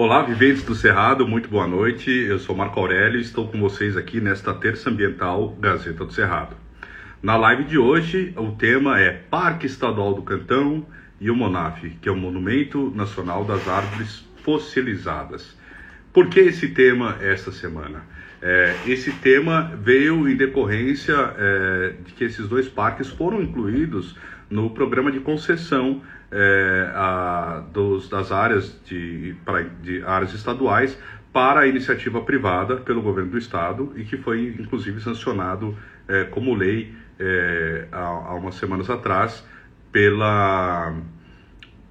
Olá, viventes do Cerrado, muito boa noite. Eu sou Marco Aurélio e estou com vocês aqui nesta terça ambiental Gazeta do Cerrado. Na live de hoje, o tema é Parque Estadual do Cantão e o Monaf, que é o Monumento Nacional das Árvores Fossilizadas. Por que esse tema esta semana? É, esse tema veio em decorrência é, de que esses dois parques foram incluídos no programa de concessão é, a, dos, das áreas de, pra, de áreas estaduais para a iniciativa privada pelo governo do estado e que foi inclusive sancionado é, como lei é, há, há umas semanas atrás pela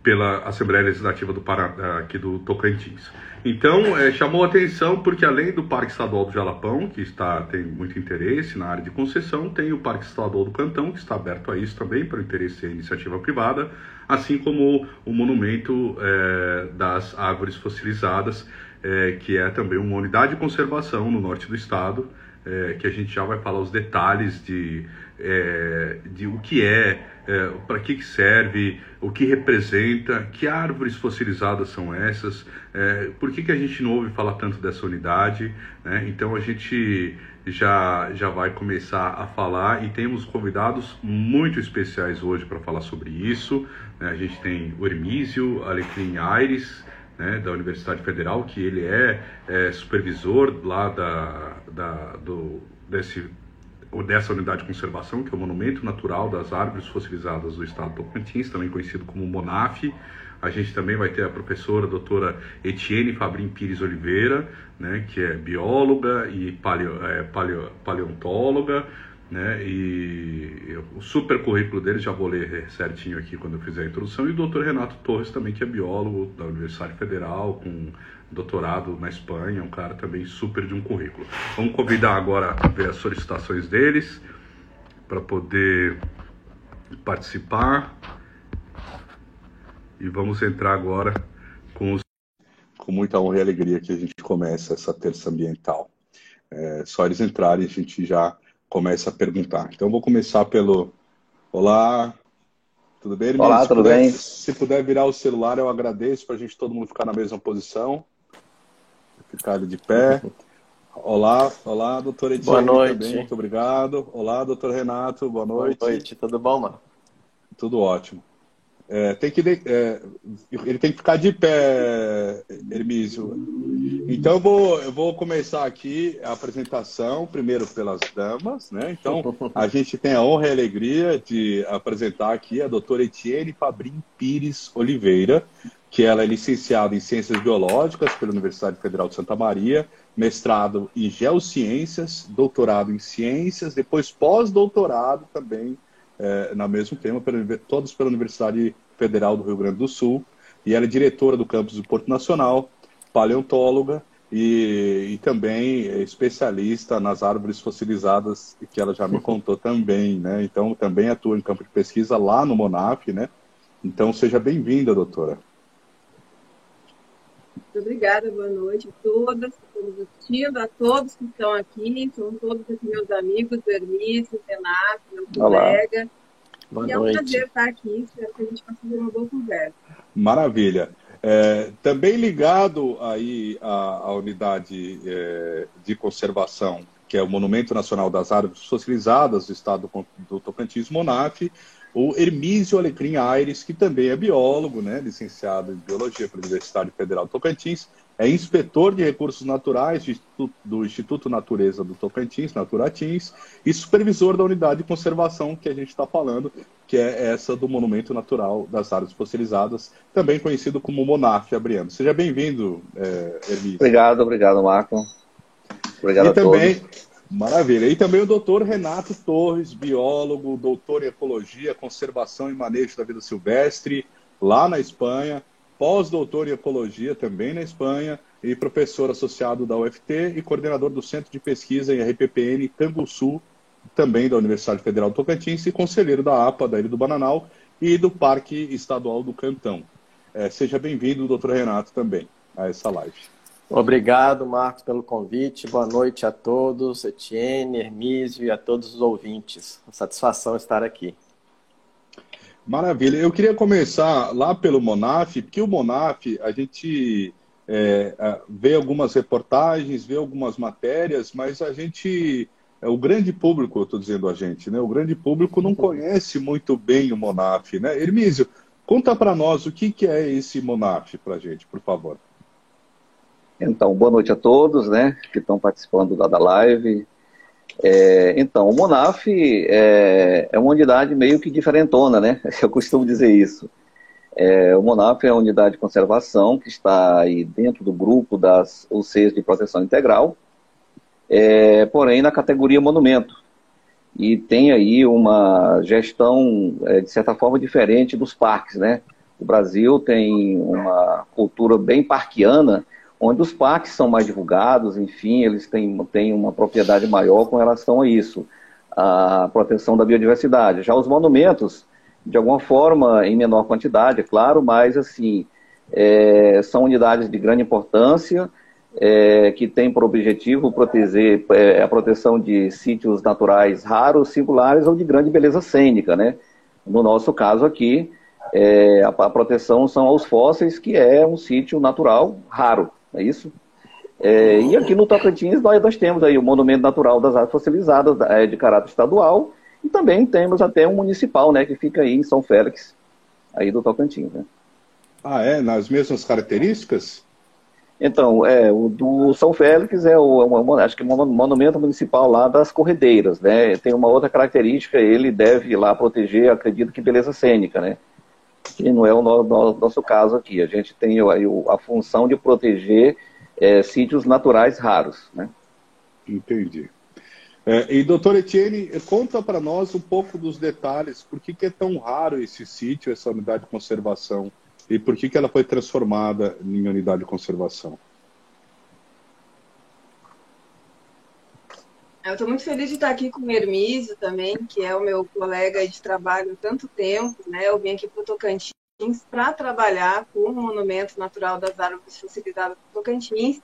pela Assembleia Legislativa do Pará, aqui do Tocantins. Então, é, chamou atenção porque além do Parque Estadual do Jalapão, que está tem muito interesse na área de concessão, tem o Parque Estadual do Cantão, que está aberto a isso também para o interesse da iniciativa privada, assim como o Monumento é, das Árvores Fossilizadas, é, que é também uma unidade de conservação no norte do estado, é, que a gente já vai falar os detalhes de, é, de o que é, é para que, que serve, o que representa, que árvores fossilizadas são essas, é, por que, que a gente não ouve falar tanto dessa unidade. Né? Então a gente já, já vai começar a falar e temos convidados muito especiais hoje para falar sobre isso. Né? A gente tem o Hermísio Alecrim Aires, né, da Universidade Federal, que ele é, é supervisor lá da, da, do, desse, dessa unidade de conservação, que é o Monumento Natural das Árvores Fossilizadas do Estado do Tocantins, também conhecido como MONAF. A gente também vai ter a professora a doutora Etienne Fabrim Pires Oliveira, né, que é bióloga e paleo, é, paleo, paleontóloga, né? E o super currículo dele, já vou ler certinho aqui quando eu fizer a introdução. E o doutor Renato Torres também, que é biólogo da Universidade Federal, com doutorado na Espanha, um cara também super de um currículo. Vamos convidar agora a ver as solicitações deles para poder participar. E vamos entrar agora com os... Com muita honra e alegria que a gente começa essa terça ambiental. É, só eles entrarem, a gente já começa a perguntar. Então, vou começar pelo. Olá, tudo bem, irmão? Olá, se tudo puder, bem? Se puder virar o celular, eu agradeço para a gente todo mundo ficar na mesma posição. Ficar de pé. Olá, olá, doutor Etienne. Boa noite. Também, muito obrigado. Olá, doutor Renato, boa noite. Boa noite, tudo bom, mano? Tudo ótimo. É, tem que, é, ele tem que ficar de pé, Hermísio. Então eu vou, eu vou começar aqui a apresentação, primeiro pelas damas, né? Então a gente tem a honra e a alegria de apresentar aqui a doutora Etienne Fabrim Pires Oliveira, que ela é licenciada em Ciências Biológicas pela Universidade Federal de Santa Maria, mestrado em Geociências, doutorado em Ciências, depois pós-doutorado também é, na mesmo tema, pela, todos pela Universidade Federal do Rio Grande do Sul, e ela é diretora do campus do Porto Nacional, paleontóloga e, e também especialista nas árvores fossilizadas, que ela já me contou também, né? Então, também atua em campo de pesquisa lá no Monaf, né? Então, seja bem-vinda, doutora. Muito obrigada, boa noite a todas, a a todos que estão aqui, são todos meus amigos, Hermício, Renato, meu colega. Boa e noite. é um prazer estar aqui, espero que a gente possa fazer uma boa conversa. Maravilha. É, também ligado aí à, à unidade é, de conservação, que é o Monumento Nacional das Árvores Fossilizadas do Estado do Tocantins, MONAF, o Hermísio Alecrim Aires, que também é biólogo, né, licenciado em Biologia pela Universidade Federal do Tocantins, é inspetor de recursos naturais do Instituto Natureza do Tocantins, Naturatins, e supervisor da unidade de conservação que a gente está falando, que é essa do Monumento Natural das Árvores Fossilizadas, também conhecido como Monaf, Abriano. Seja bem-vindo, é, Hermísio. Obrigado, obrigado, Marco. Obrigado e a também, todos. Maravilha. E também o doutor Renato Torres, biólogo, doutor em Ecologia, Conservação e Manejo da Vida Silvestre, lá na Espanha, pós-doutor em Ecologia também na Espanha e professor associado da UFT e coordenador do Centro de Pesquisa em RPPN Canguçu, também da Universidade Federal do Tocantins e conselheiro da APA da Ilha do Bananal e do Parque Estadual do Cantão. É, seja bem-vindo, doutor Renato, também a essa live. Obrigado, Marcos, pelo convite. Boa noite a todos, Etienne, Hermísio e a todos os ouvintes. Satisfação estar aqui. Maravilha. Eu queria começar lá pelo Monaf, porque o Monaf, a gente é, vê algumas reportagens, vê algumas matérias, mas a gente, é, o grande público, eu estou dizendo a gente, né? O grande público não conhece muito bem o Monaf, né? Hermísio, conta para nós o que, que é esse Monaf para a gente, por favor. Então, boa noite a todos, né, que estão participando da, da live. É, então, o Monaf é, é, uma unidade meio que diferentona, né? Eu costumo dizer isso. É, o MONAF é a unidade de conservação que está aí dentro do grupo das UCs de proteção integral, é, porém na categoria monumento. E tem aí uma gestão, é, de certa forma, diferente dos parques, né? O Brasil tem uma cultura bem parquiana, onde os parques são mais divulgados, enfim, eles têm, têm uma propriedade maior com relação a isso, a proteção da biodiversidade. Já os monumentos, de alguma forma, em menor quantidade, é claro, mas assim, é, são unidades de grande importância, é, que têm por objetivo proteger é, a proteção de sítios naturais raros, singulares ou de grande beleza cênica, né? No nosso caso aqui, é, a, a, proteção são aos fósseis, que é um sítio natural raro, é isso? É, e aqui no Tocantins nós, nós, temos aí o Monumento Natural das Árvores Fossilizadas é, de caráter estadual, e também temos até um municipal, né, que fica aí em São Félix, aí do Tocantins, né? Ah, é? Nas mesmas características? Então, é, o do São Félix é o, é acho que é um monumento municipal lá das corredeiras, né? Tem uma outra característica, ele deve lá proteger, acredito que beleza cênica, né? Que não é o no, no, nosso caso aqui. A gente tem a função de proteger é, sítios naturais raros, né? Entendi. É, e, doutor Etienne, conta para nós um pouco dos detalhes, por que, que, é tão raro esse sítio, essa unidade de conservação, e por que, que ela foi transformada em unidade de conservação? Eu estou muito feliz de estar aqui com o Hermísio também, que é o meu colega de trabalho há tanto tempo. Né? Eu vim aqui para o Tocantins para trabalhar com o Monumento Natural das Árvores Facilitadas do Tocantins,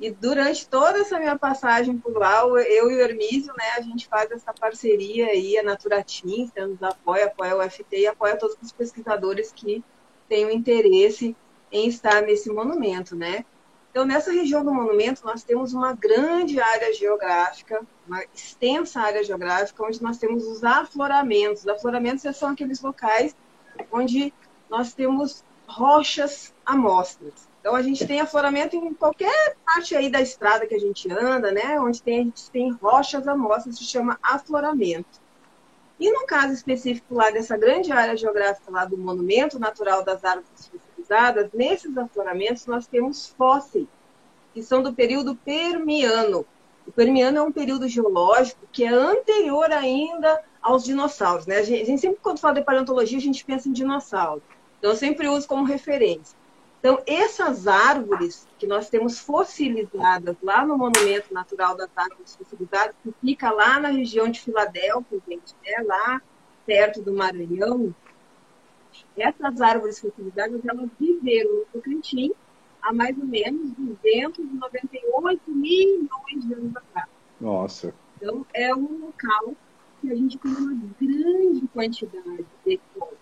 e durante toda essa minha passagem por lá, eu e o Hermísio, né, a gente faz essa parceria aí, a Naturatins, né, nos apoia, apoia o FT e apoia todos os pesquisadores que têm interesse em estar nesse monumento, né? Então, nessa região do monumento, nós temos uma grande área geográfica, uma extensa área geográfica, onde nós temos os afloramentos. Os afloramentos são aqueles locais onde nós temos rochas amostras. Então a gente tem afloramento em qualquer parte aí da estrada que a gente anda, né? Onde tem, a gente tem rochas amostras, se chama afloramento. E no caso específico lá dessa grande área geográfica lá do Monumento Natural das Árvores Fossilizadas, nesses afloramentos nós temos fósseis, que são do período Permiano. O Permiano é um período geológico que é anterior ainda aos dinossauros, né? A gente, a gente sempre, quando fala de paleontologia, a gente pensa em dinossauro. Então, eu sempre uso como referência. Então, essas árvores que nós temos fossilizadas lá no Monumento Natural das Árvores Fossilizadas, que fica lá na região de Filadélfia, gente, né? lá perto do Maranhão, essas árvores fossilizadas, elas viveram no Tocantins há mais ou menos 298 milhões de anos atrás. Nossa. Então, é um local que a gente tem uma grande quantidade de coisa.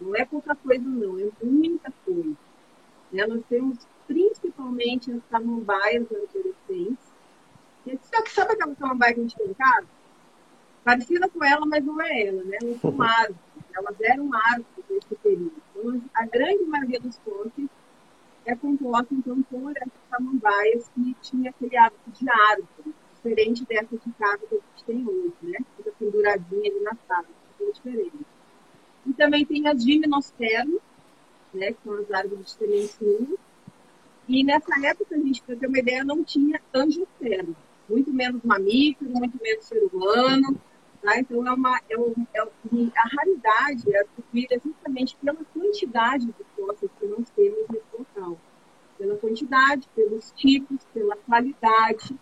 Não é pouca coisa, não, é muita coisa. Né? Nós temos principalmente as samambaias adolescentes. Sabe, sabe aquela samambaia que a gente tem em casa? Parecida com ela, mas não é ela, né? Elas são árvores. Elas eram árvores nesse período. Então, a grande maioria dos pontes é composta, então, por essas samambaias que tinha aquele hábito de árvore, diferente dessa de casa que a gente tem hoje, né? Fica penduradinha ali na sala, é diferente. E também tem as gimnospermas, né, que são as árvores de semente E nessa época, a gente, para ter uma ideia, não tinha angiosperma, muito menos mamífero, muito menos ser humano. Tá? Então, é uma, é um, é, a raridade é atribuída justamente pela quantidade de fósseis que nós temos nesse local. Pela quantidade, pelos tipos, pela qualidade.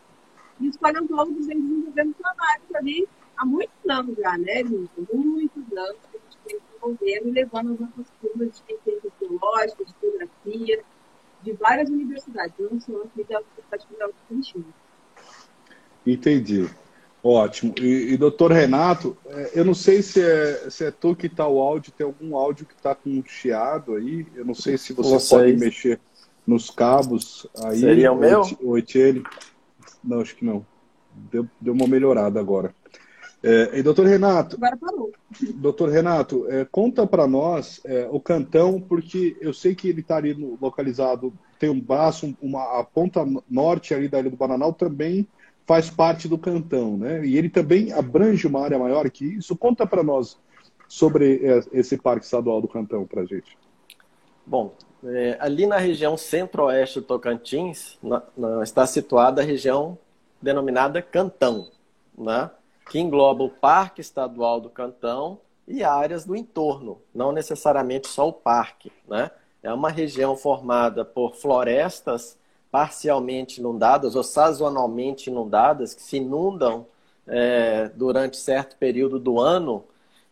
E os paleontólogos vêm desenvolvendo trabalhos ali há muitos anos já, né, Muitos anos que a gente vem desenvolvendo e levando as nossas curvas de Teológica, de Geografia, de várias universidades, não só aqui da Universidade Federal do Tocantins. Entendi. Ótimo. E, e doutor Renato, é, eu não sei se é, se é tu que está o áudio, tem algum áudio que está com um chiado aí, eu não sei se você não pode mexer. nos cabos. Aí, Seria o meu? O Etienne. Não, acho que não. Deu, deu uma melhorada agora. É, e doutor Renato, Agora parou. doutor Renato, é, conta para nós é, o cantão, porque eu sei que ele está ali no- localizado, tem um braço, uma, a ponta norte ali da Ilha do Bananal também faz parte do cantão, né? E ele também abrange uma área maior que isso. Conta para nós sobre é, esse parque estadual do cantão para gente. Bom, é, ali na região centro-oeste do Tocantins na- na- está situada a região denominada Cantão, né? que engloba o Parque Estadual do Cantão e áreas do entorno, não necessariamente só o parque. Né? É uma região formada por florestas parcialmente inundadas ou sazonalmente inundadas, que se inundam é, durante certo período do ano,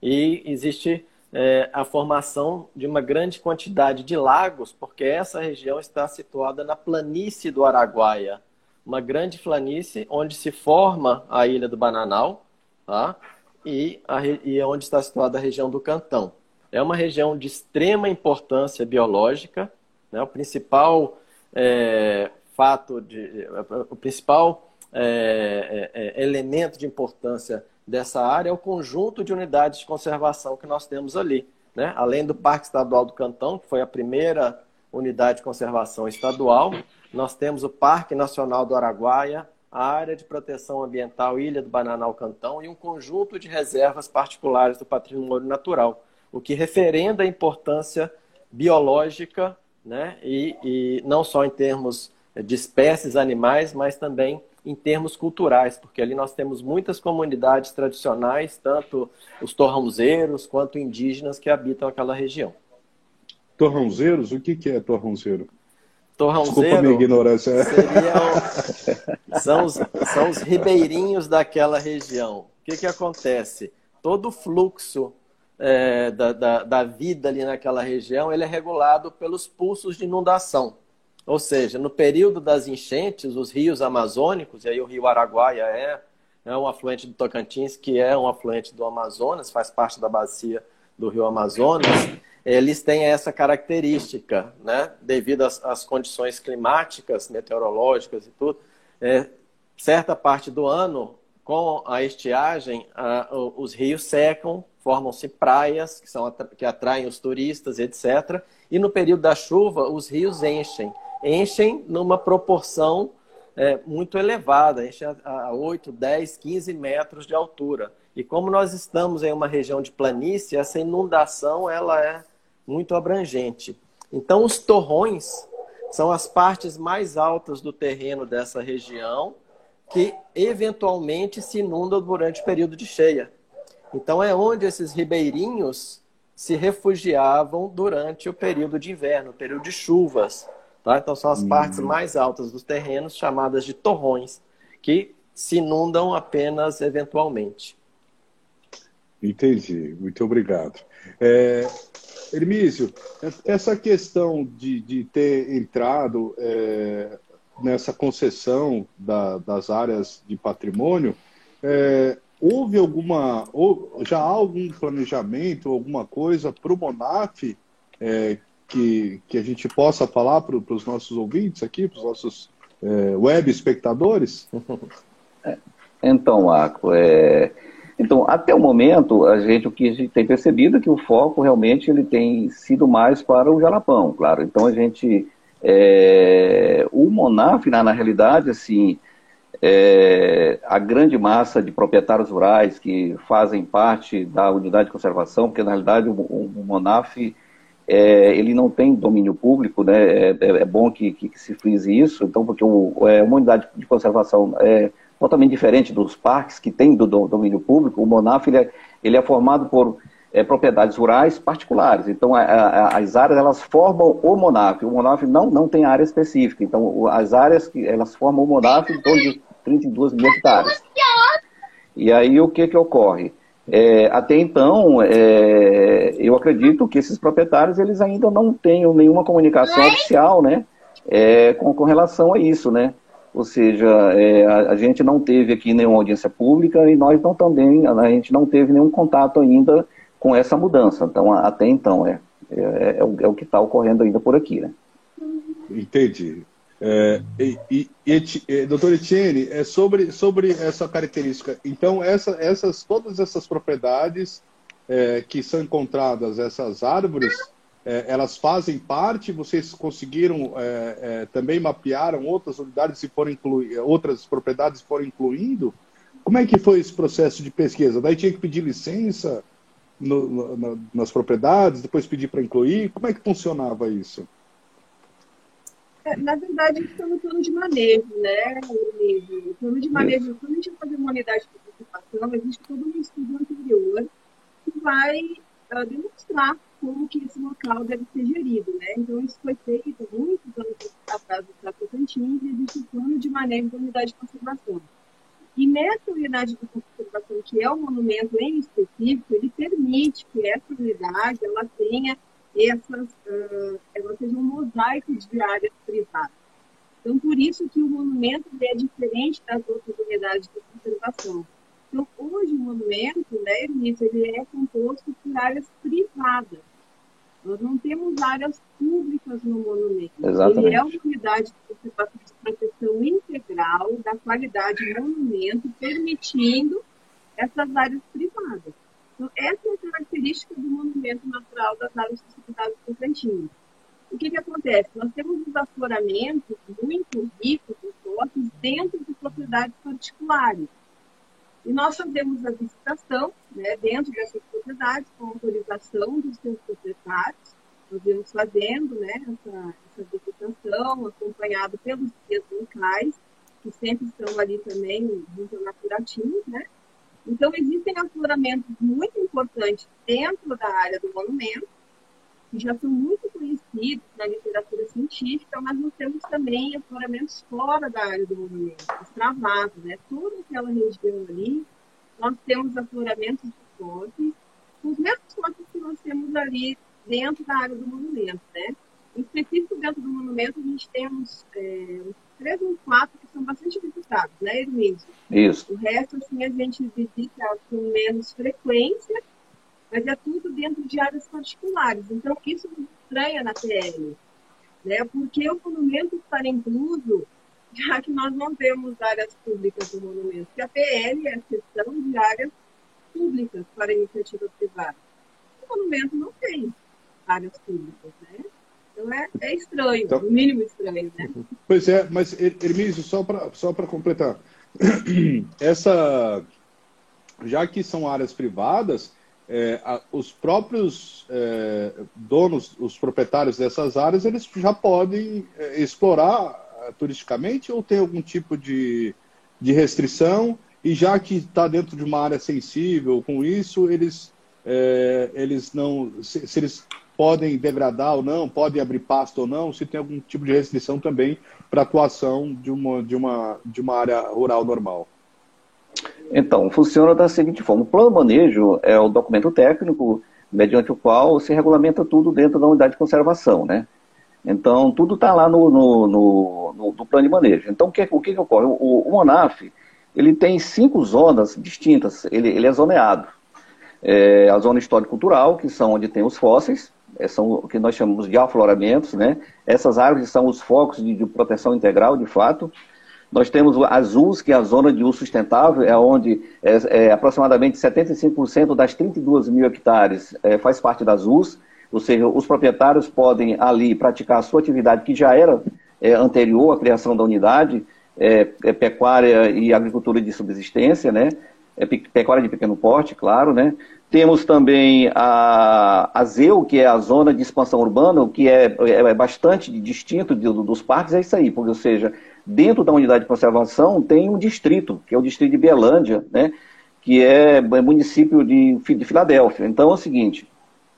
e existe é, a formação de uma grande quantidade de lagos, porque essa região está situada na planície do Araguaia, uma grande planície onde se forma a Ilha do Bananal, tá? e, a, e é onde está situada a região do Cantão. É uma região de extrema importância biológica, né? o principal é, fato, de, o principal é, é, é, elemento de importância dessa área é o conjunto de unidades de conservação que nós temos ali. Né? Além do Parque Estadual do Cantão, que foi a primeira unidade de conservação estadual, nós temos o Parque Nacional do Araguaia, a Área de Proteção Ambiental Ilha do Bananal Cantão e um conjunto de reservas particulares do patrimônio natural, o que referenda a importância biológica, né? e, e não só em termos de espécies animais, mas também em termos culturais, porque ali nós temos muitas comunidades tradicionais, tanto os torrãozeiros quanto indígenas que habitam aquela região. Torrãozeiros? O que, que é torrãozeiro? Desculpa Torrãozeiro minha ignorância. seriam, são, os, são os ribeirinhos daquela região. O que, que acontece? Todo o fluxo é, da, da, da vida ali naquela região ele é regulado pelos pulsos de inundação. Ou seja, no período das enchentes, os rios amazônicos, e aí o rio Araguaia é, é um afluente do Tocantins, que é um afluente do Amazonas, faz parte da bacia do rio Amazonas, eles têm essa característica, né? devido às, às condições climáticas, meteorológicas e tudo. É, certa parte do ano, com a estiagem, a, os rios secam, formam-se praias que, são, que atraem os turistas, etc. E no período da chuva, os rios enchem. Enchem numa proporção é, muito elevada, enchem a, a 8, 10, 15 metros de altura. E como nós estamos em uma região de planície, essa inundação ela é muito abrangente. Então, os torrões são as partes mais altas do terreno dessa região que eventualmente se inundam durante o período de cheia. Então, é onde esses ribeirinhos se refugiavam durante o período de inverno, o período de chuvas. Tá? Então, são as partes mais altas dos terrenos, chamadas de torrões, que se inundam apenas eventualmente. Entendi, muito obrigado. É, Hermísio, essa questão de, de ter entrado é, nessa concessão da, das áreas de patrimônio, é, houve alguma, ou já há algum planejamento, alguma coisa para o Monaf é, que, que a gente possa falar para os nossos ouvintes aqui, para os nossos é, web espectadores? Então, Marco, é... então, até o momento, a gente, o que a gente tem percebido é que o foco realmente ele tem sido mais para o Jalapão, claro. Então, a gente, é... o Monaf, na, na realidade, assim, é... a grande massa de proprietários rurais que fazem parte da unidade de conservação, porque, na realidade, o, o Monaf, é... ele não tem domínio público, né? É, é bom que, que, que, se frise isso, então, porque o, é, uma unidade de conservação é totalmente diferente dos parques que tem do, do domínio público. O Monaf ele é, ele é formado por é, propriedades rurais particulares. Então, a, a, as áreas elas formam o Monaf. O Monaf não, não tem área específica. Então, as áreas que elas formam o Monaf em torno de 32 mil hectares. E aí o que que ocorre? É, até então, é, eu acredito que esses proprietários eles ainda não tenham nenhuma comunicação oficial, né, é, com, com relação a isso, né? Ou seja, é, a, a, gente não teve aqui nenhuma audiência pública e nós não também, a, a gente não teve nenhum contato ainda com essa mudança. Então, até então, é, é, é, o, é o que está ocorrendo ainda por aqui, né? entendi. É, e, e, e, doutor Etienne, é sobre, sobre essa característica. Então, essa, essas, todas essas propriedades é, que são encontradas, essas árvores, é, elas fazem parte? Vocês conseguiram é, é, também mapearam outras unidades se foram incluir, outras propriedades foram incluindo? Como é que foi esse processo de pesquisa? Daí tinha que pedir licença no, no, nas propriedades, depois pedir para incluir? Como é que funcionava isso? É, na verdade, isso é no plano de manejo, né, O plano de manejo, quando a gente vai fazer uma unidade de participação, existe todo um estudo anterior que vai uh, demonstrar como que esse local deve ser gerido, né? Então, isso foi feito muitos anos atrás do Tocantins e existe o plano de manejo da unidade de conservação. E nessa unidade de conservação, que é o monumento em específico, ele permite que essa unidade ela tenha essas, uh, ela seja um mosaico de áreas privadas. Então, por isso que o monumento é diferente das outras unidades de conservação. Então, hoje o monumento, né, ele é composto por áreas privadas. Nós não temos áreas públicas no monumento. Exatamente. Ele é uma unidade de conservação de proteção integral da qualidade do monumento, permitindo essas áreas privadas. Então, essa é a característica do monumento natural das áreas sociedades Tocantins. O que, que acontece? Nós temos os afloramentos muito ricos fortes dentro de propriedades particulares. E nós fazemos a visitação né, dentro dessas propriedades com autorização dos seus proprietários. Nós vamos fazendo né, essa, essa visitação, acompanhado pelos guias locais, que sempre estão ali também junto ao Naturatim, né? Então, existem afloramentos muito importantes dentro da área do monumento, que já são muito conhecidos na literatura científica, mas nós temos também afloramentos fora da área do monumento, extravados, né? Toda aquela região ali, nós temos afloramentos de fontes, os mesmos fontes que nós temos ali dentro da área do monumento, né? Em específico, dentro do monumento, a gente tem uns, é, uns três ou quatro que são bastante visitados, né, Edmilson? Isso. O resto, assim, a gente visita com menos frequência, mas é tudo dentro de áreas particulares. Então, isso nos estranha na PL, né? Porque o monumento está incluso, já que nós não temos áreas públicas no monumento. Porque a PL é a questão de áreas públicas para iniciativa privada. O monumento não tem áreas públicas, né? Então é, é estranho, então, no mínimo estranho, né? Pois é, mas Hermísio, só para só completar, essa, já que são áreas privadas, é, a, os próprios é, donos, os proprietários dessas áreas, eles já podem é, explorar é, turisticamente ou tem algum tipo de, de restrição? E já que está dentro de uma área sensível com isso, eles, é, eles não. Se, se, eles podem degradar ou não, podem abrir pasto ou não, se tem algum tipo de restrição também para atuação de uma, de, uma, de uma área rural normal. Então, funciona da seguinte forma: o plano manejo é o documento técnico mediante o qual se regulamenta tudo dentro da unidade de conservação, né? Então, tudo está lá no, no, no, no, plano de manejo. Então, o que, o que, que ocorre? O, o ele tem cinco zonas distintas, ele, ele é zoneado. É a zona histórico-cultural, que são onde tem os fósseis, é, são o que nós chamamos de afloramentos, né? Essas árvores são os focos de, de proteção integral, de fato. Nós temos as US, que é a zona de uso sustentável, é onde é, é, aproximadamente 75% das 32 mil hectares é, faz parte das US, ou seja, os proprietários podem ali praticar a sua atividade que já era é, anterior à criação da unidade, é, é, pecuária e agricultura de subsistência, né? pecuária de pequeno porte, claro, né? Temos também a, a ZEU, que é a zona de expansão urbana, o que é, é, é bastante distinto de, dos parques, é isso aí, porque, ou seja, dentro da unidade de conservação tem um distrito, que é o distrito de Belândia, né, que é, é município de, de Filadélfia. Então é o seguinte,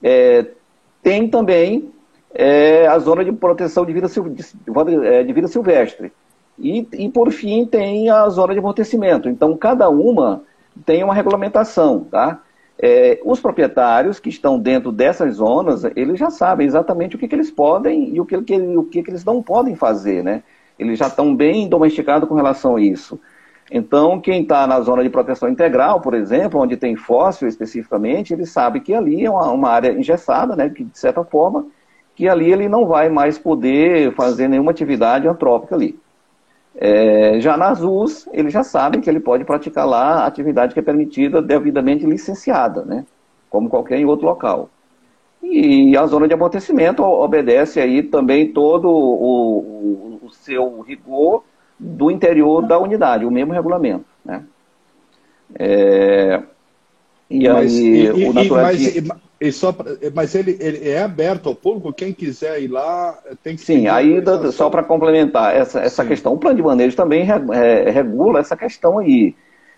é, tem também é, a zona de proteção de vida, de, é, de vida silvestre. E, e, por fim, tem a zona de amortecimento. Então, cada uma tem uma regulamentação, tá? É, os proprietários que estão dentro dessas zonas, eles já sabem exatamente o que, que eles podem e o que, que, o que, que eles não podem fazer, né? Eles já estão bem domesticados com relação a isso. Então, quem está na zona de proteção integral, por exemplo, onde tem fóssil especificamente, ele sabe que ali é uma, uma área engessada, né, que de certa forma que ali ele não vai mais poder fazer nenhuma atividade antrópica ali. É, já nas US, eles já sabem que ele pode praticar lá a atividade que é permitida devidamente licenciada, né? como qualquer em outro local. E a zona de amortecimento obedece aí também todo o, o, seu rigor do interior da unidade, o mesmo regulamento. Né? É, e mas, aí e, o naturalismo... Mas, e só mas ele, ele, é aberto ao público, quem quiser ir lá tem que Sim, aí só para complementar essa, essa questão, o plano de manejo também é, regula essa questão aí.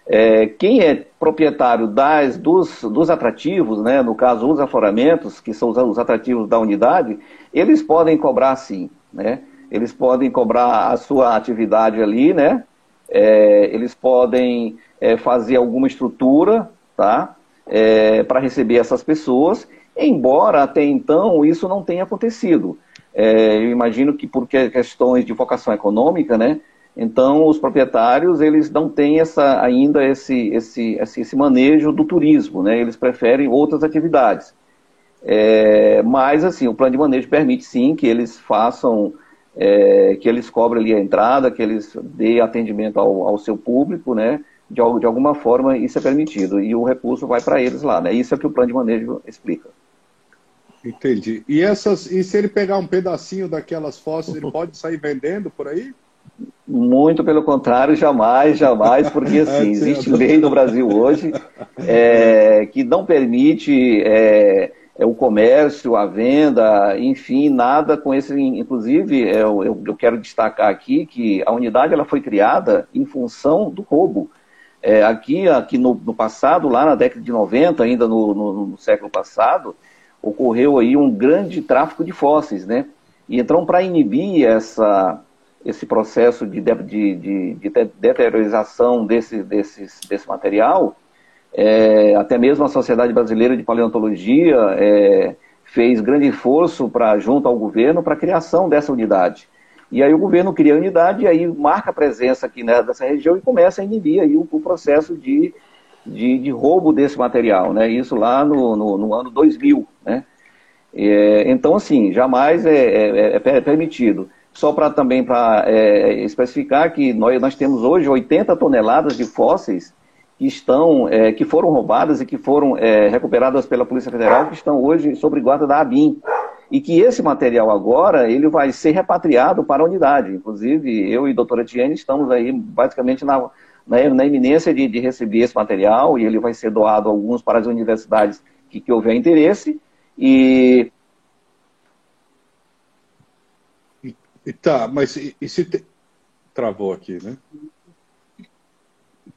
É, quem é proprietário das, dos, dos atrativos, né, no caso os afloramentos, que são os, os atrativos da unidade, eles podem cobrar sim, né? Eles podem cobrar a sua atividade ali, né? É, eles podem é, fazer alguma estrutura, tá? É, para receber essas pessoas, embora até então isso não tenha acontecido. É, eu imagino que por questões de vocação econômica, né? Então, os proprietários, eles não têm essa, ainda esse, esse, esse, manejo do turismo, né? Eles preferem outras atividades. É, mas, assim, o plano de manejo permite, sim, que eles façam, é, que eles cobrem ali a entrada, que eles dê atendimento ao, ao seu público, né? De, de alguma forma, isso é permitido. E o recurso vai para eles lá, né? Isso é o que o plano de manejo explica. Entendi. E, essas, e se ele pegar um pedacinho daquelas fósseis, ele pode sair vendendo por aí? Muito pelo contrário, jamais, jamais, porque assim, existe lei no Brasil hoje é, que não permite é, é, o comércio, a venda, enfim, nada com esse. Inclusive, é, eu, eu, quero destacar aqui que a unidade ela foi criada em função do roubo. É, aqui aqui no, no, passado, lá na década de 90, ainda no, no, no século passado, ocorreu aí um grande tráfico de fósseis, né? E então, para inibir essa esse processo de, de, de, de deteriorização desse, desse, desse material, é, até mesmo a Sociedade Brasileira de Paleontologia é, fez grande esforço para junto ao governo para a criação dessa unidade. E aí o governo cria a unidade e aí marca a presença aqui né, dessa região e começa a inibir aí o, o processo de, de, de, roubo desse material, né? Isso lá no, no, no ano 2000, né? É, então, assim, jamais é, é, é permitido. Só para também para é, especificar que nós, nós temos hoje 80 toneladas de fósseis que estão é, que foram roubadas e que foram é, recuperadas pela Polícia Federal que estão hoje sob guarda da ABIN e que esse material agora ele vai ser repatriado para a unidade. Inclusive eu e a doutora Tiene estamos aí basicamente na, na, na iminência de, de, receber esse material e ele vai ser doado alguns para as universidades que, que houver interesse e Tá, mas e, e se te... travou aqui, né?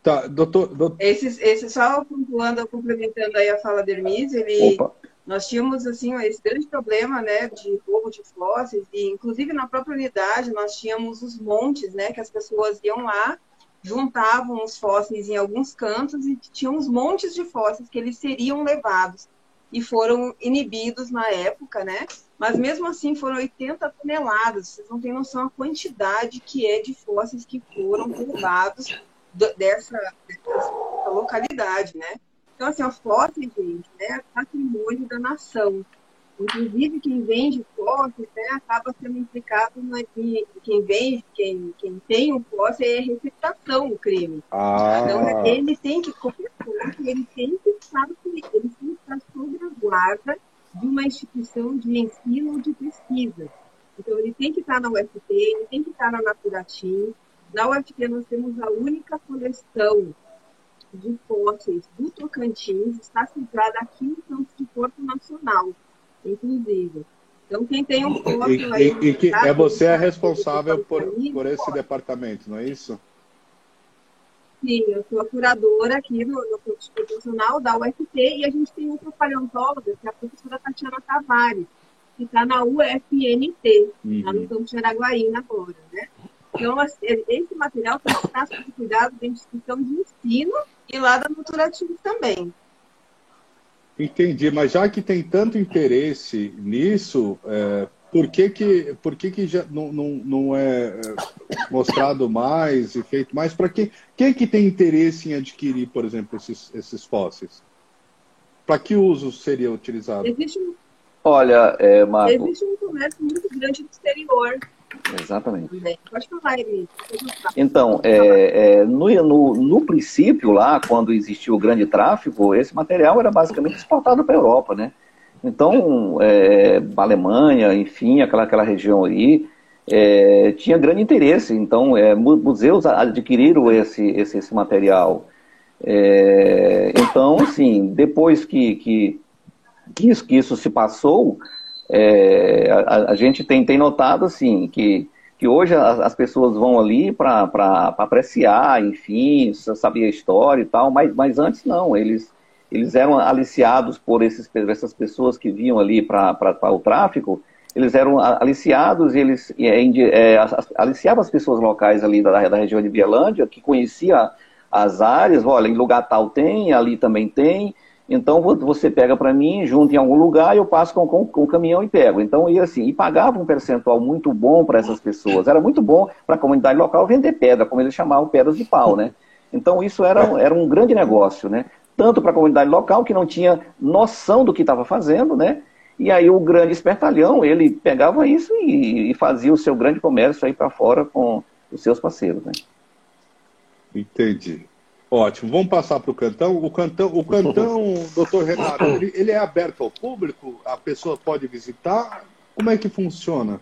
Tá, doutor. doutor... Esse, esse, só pontuando, complementando aí a fala do Hermes, ele, Opa. nós tínhamos assim esse grande problema, né, de roubo de fósseis e inclusive na própria unidade nós tínhamos os montes, né, que as pessoas iam lá, juntavam os fósseis em alguns cantos e tinham uns montes de fósseis que eles seriam levados e foram inibidos na época, né? Mas mesmo assim foram 80 toneladas. Vocês não têm noção a quantidade que é de fósseis que foram roubados dessa, dessa localidade, né? Então, assim, os fósseis, gente, né, é patrimônio da nação. Inclusive, quem vende fósseis né, acaba sendo implicado na, quem vende, quem, quem tem um fóssil é receptação o crime. Ah. Então, ele tem que, ele tem que estar, ele tem que estar sob a guarda de uma instituição de ensino ou de pesquisa. Então, ele tem que estar na UFT, ele tem que estar na Naturatim. Na UFT, nós temos a única coleção de fósseis do Tocantins, está centrada aqui no Campo de Porto Nacional inclusive. Então, quem tem um fóssil aí... E, e que é você é responsável por, por esse departamento, não é isso? Sim, eu sou a curadora aqui no, no curso profissional da UFT e a gente tem outra paleontóloga, que é a professora Tatiana Tavares, que está na UFNT, uhum. lá no Campo de Araguaína agora, né? Então, esse material está sob cuidado da instituição de ensino e lá da Naturativa também. Entendi, mas já que tem tanto interesse nisso, é, por que que, por que, que já não, não, não é, é mostrado mais e feito mais? Para quem, quem que tem interesse em adquirir, por exemplo, esses, esses fósseis? Para que uso seria utilizado? Existe, Olha, é, Marco... Existe um comércio muito grande no exterior. Exatamente. Emi. Então, é, é, no, no, no, princípio, lá, quando existiu o grande tráfico, esse material era basicamente exportado para a Europa, né? Então, é, a Alemanha, enfim, aquela, aquela região ali, é, tinha grande interesse. Então, é, museus adquiriram esse, esse, esse material. É, então, sim, depois que, que, que, isso, que isso se passou, é, a, a, gente tem, tem notado assim, que, que hoje as, as pessoas vão ali para apreciar, enfim, saber a história e tal, mas, mas antes não, eles, eles eram aliciados por esses, essas pessoas que vinham ali para o tráfico, eles eram aliciados e eles é, é, aliciavam as pessoas locais ali da, da região de Bielândia, que conhecia as áreas, olha, em lugar tal tem, ali também tem, então você pega para mim, junta em algum lugar eu passo com, com, com, o caminhão e pego. Então, e assim, e pagava um percentual muito bom para essas pessoas. Era muito bom para a comunidade local vender pedra, como eles chamavam pedras de pau, né? Então isso era, era um grande negócio, né? Tanto para a comunidade local que não tinha noção do que estava fazendo, né? E aí o grande espertalhão, ele pegava isso e, e fazia o seu grande comércio aí para fora com os seus parceiros, né? Entendi. Ótimo. Vamos passar para o cantão. O cantão, o cantão, doutor Renato, ele, ele, é aberto ao público? A pessoa pode visitar? Como é que funciona?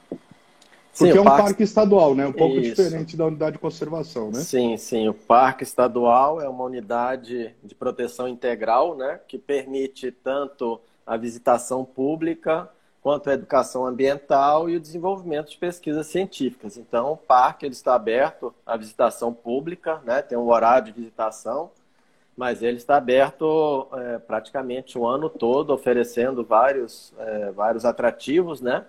Porque sim, é um parque... parque... estadual, né? Um pouco Isso. diferente da unidade de conservação, né? Sim, sim. O parque estadual é uma unidade de proteção integral, né? Que permite tanto a visitação pública quanto a educação ambiental e o desenvolvimento de pesquisas científicas. Então, o parque ele está aberto à visitação pública, né? tem um horário de visitação, mas ele está aberto é, praticamente o ano todo, oferecendo vários, é, vários atrativos. Né?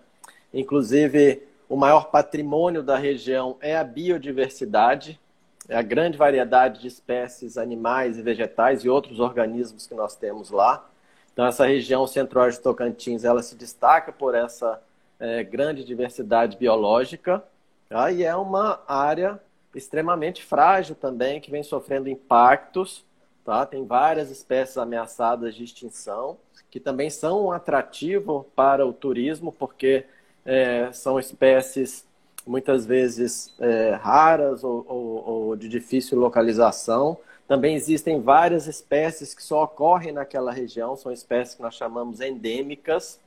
Inclusive, o maior patrimônio da região é a biodiversidade, é a grande variedade de espécies animais e vegetais e outros organismos que nós temos lá. Então, essa região centro-oeste Tocantins, ela se destaca por essa é, grande diversidade biológica, tá? e é uma área extremamente frágil também, que vem sofrendo impactos, tá? tem várias espécies ameaçadas de extinção, que também são um atrativo para o turismo, porque é, são espécies muitas vezes é, raras ou, ou, ou de difícil localização, também existem várias espécies que só ocorrem naquela região, são espécies que nós chamamos endêmicas.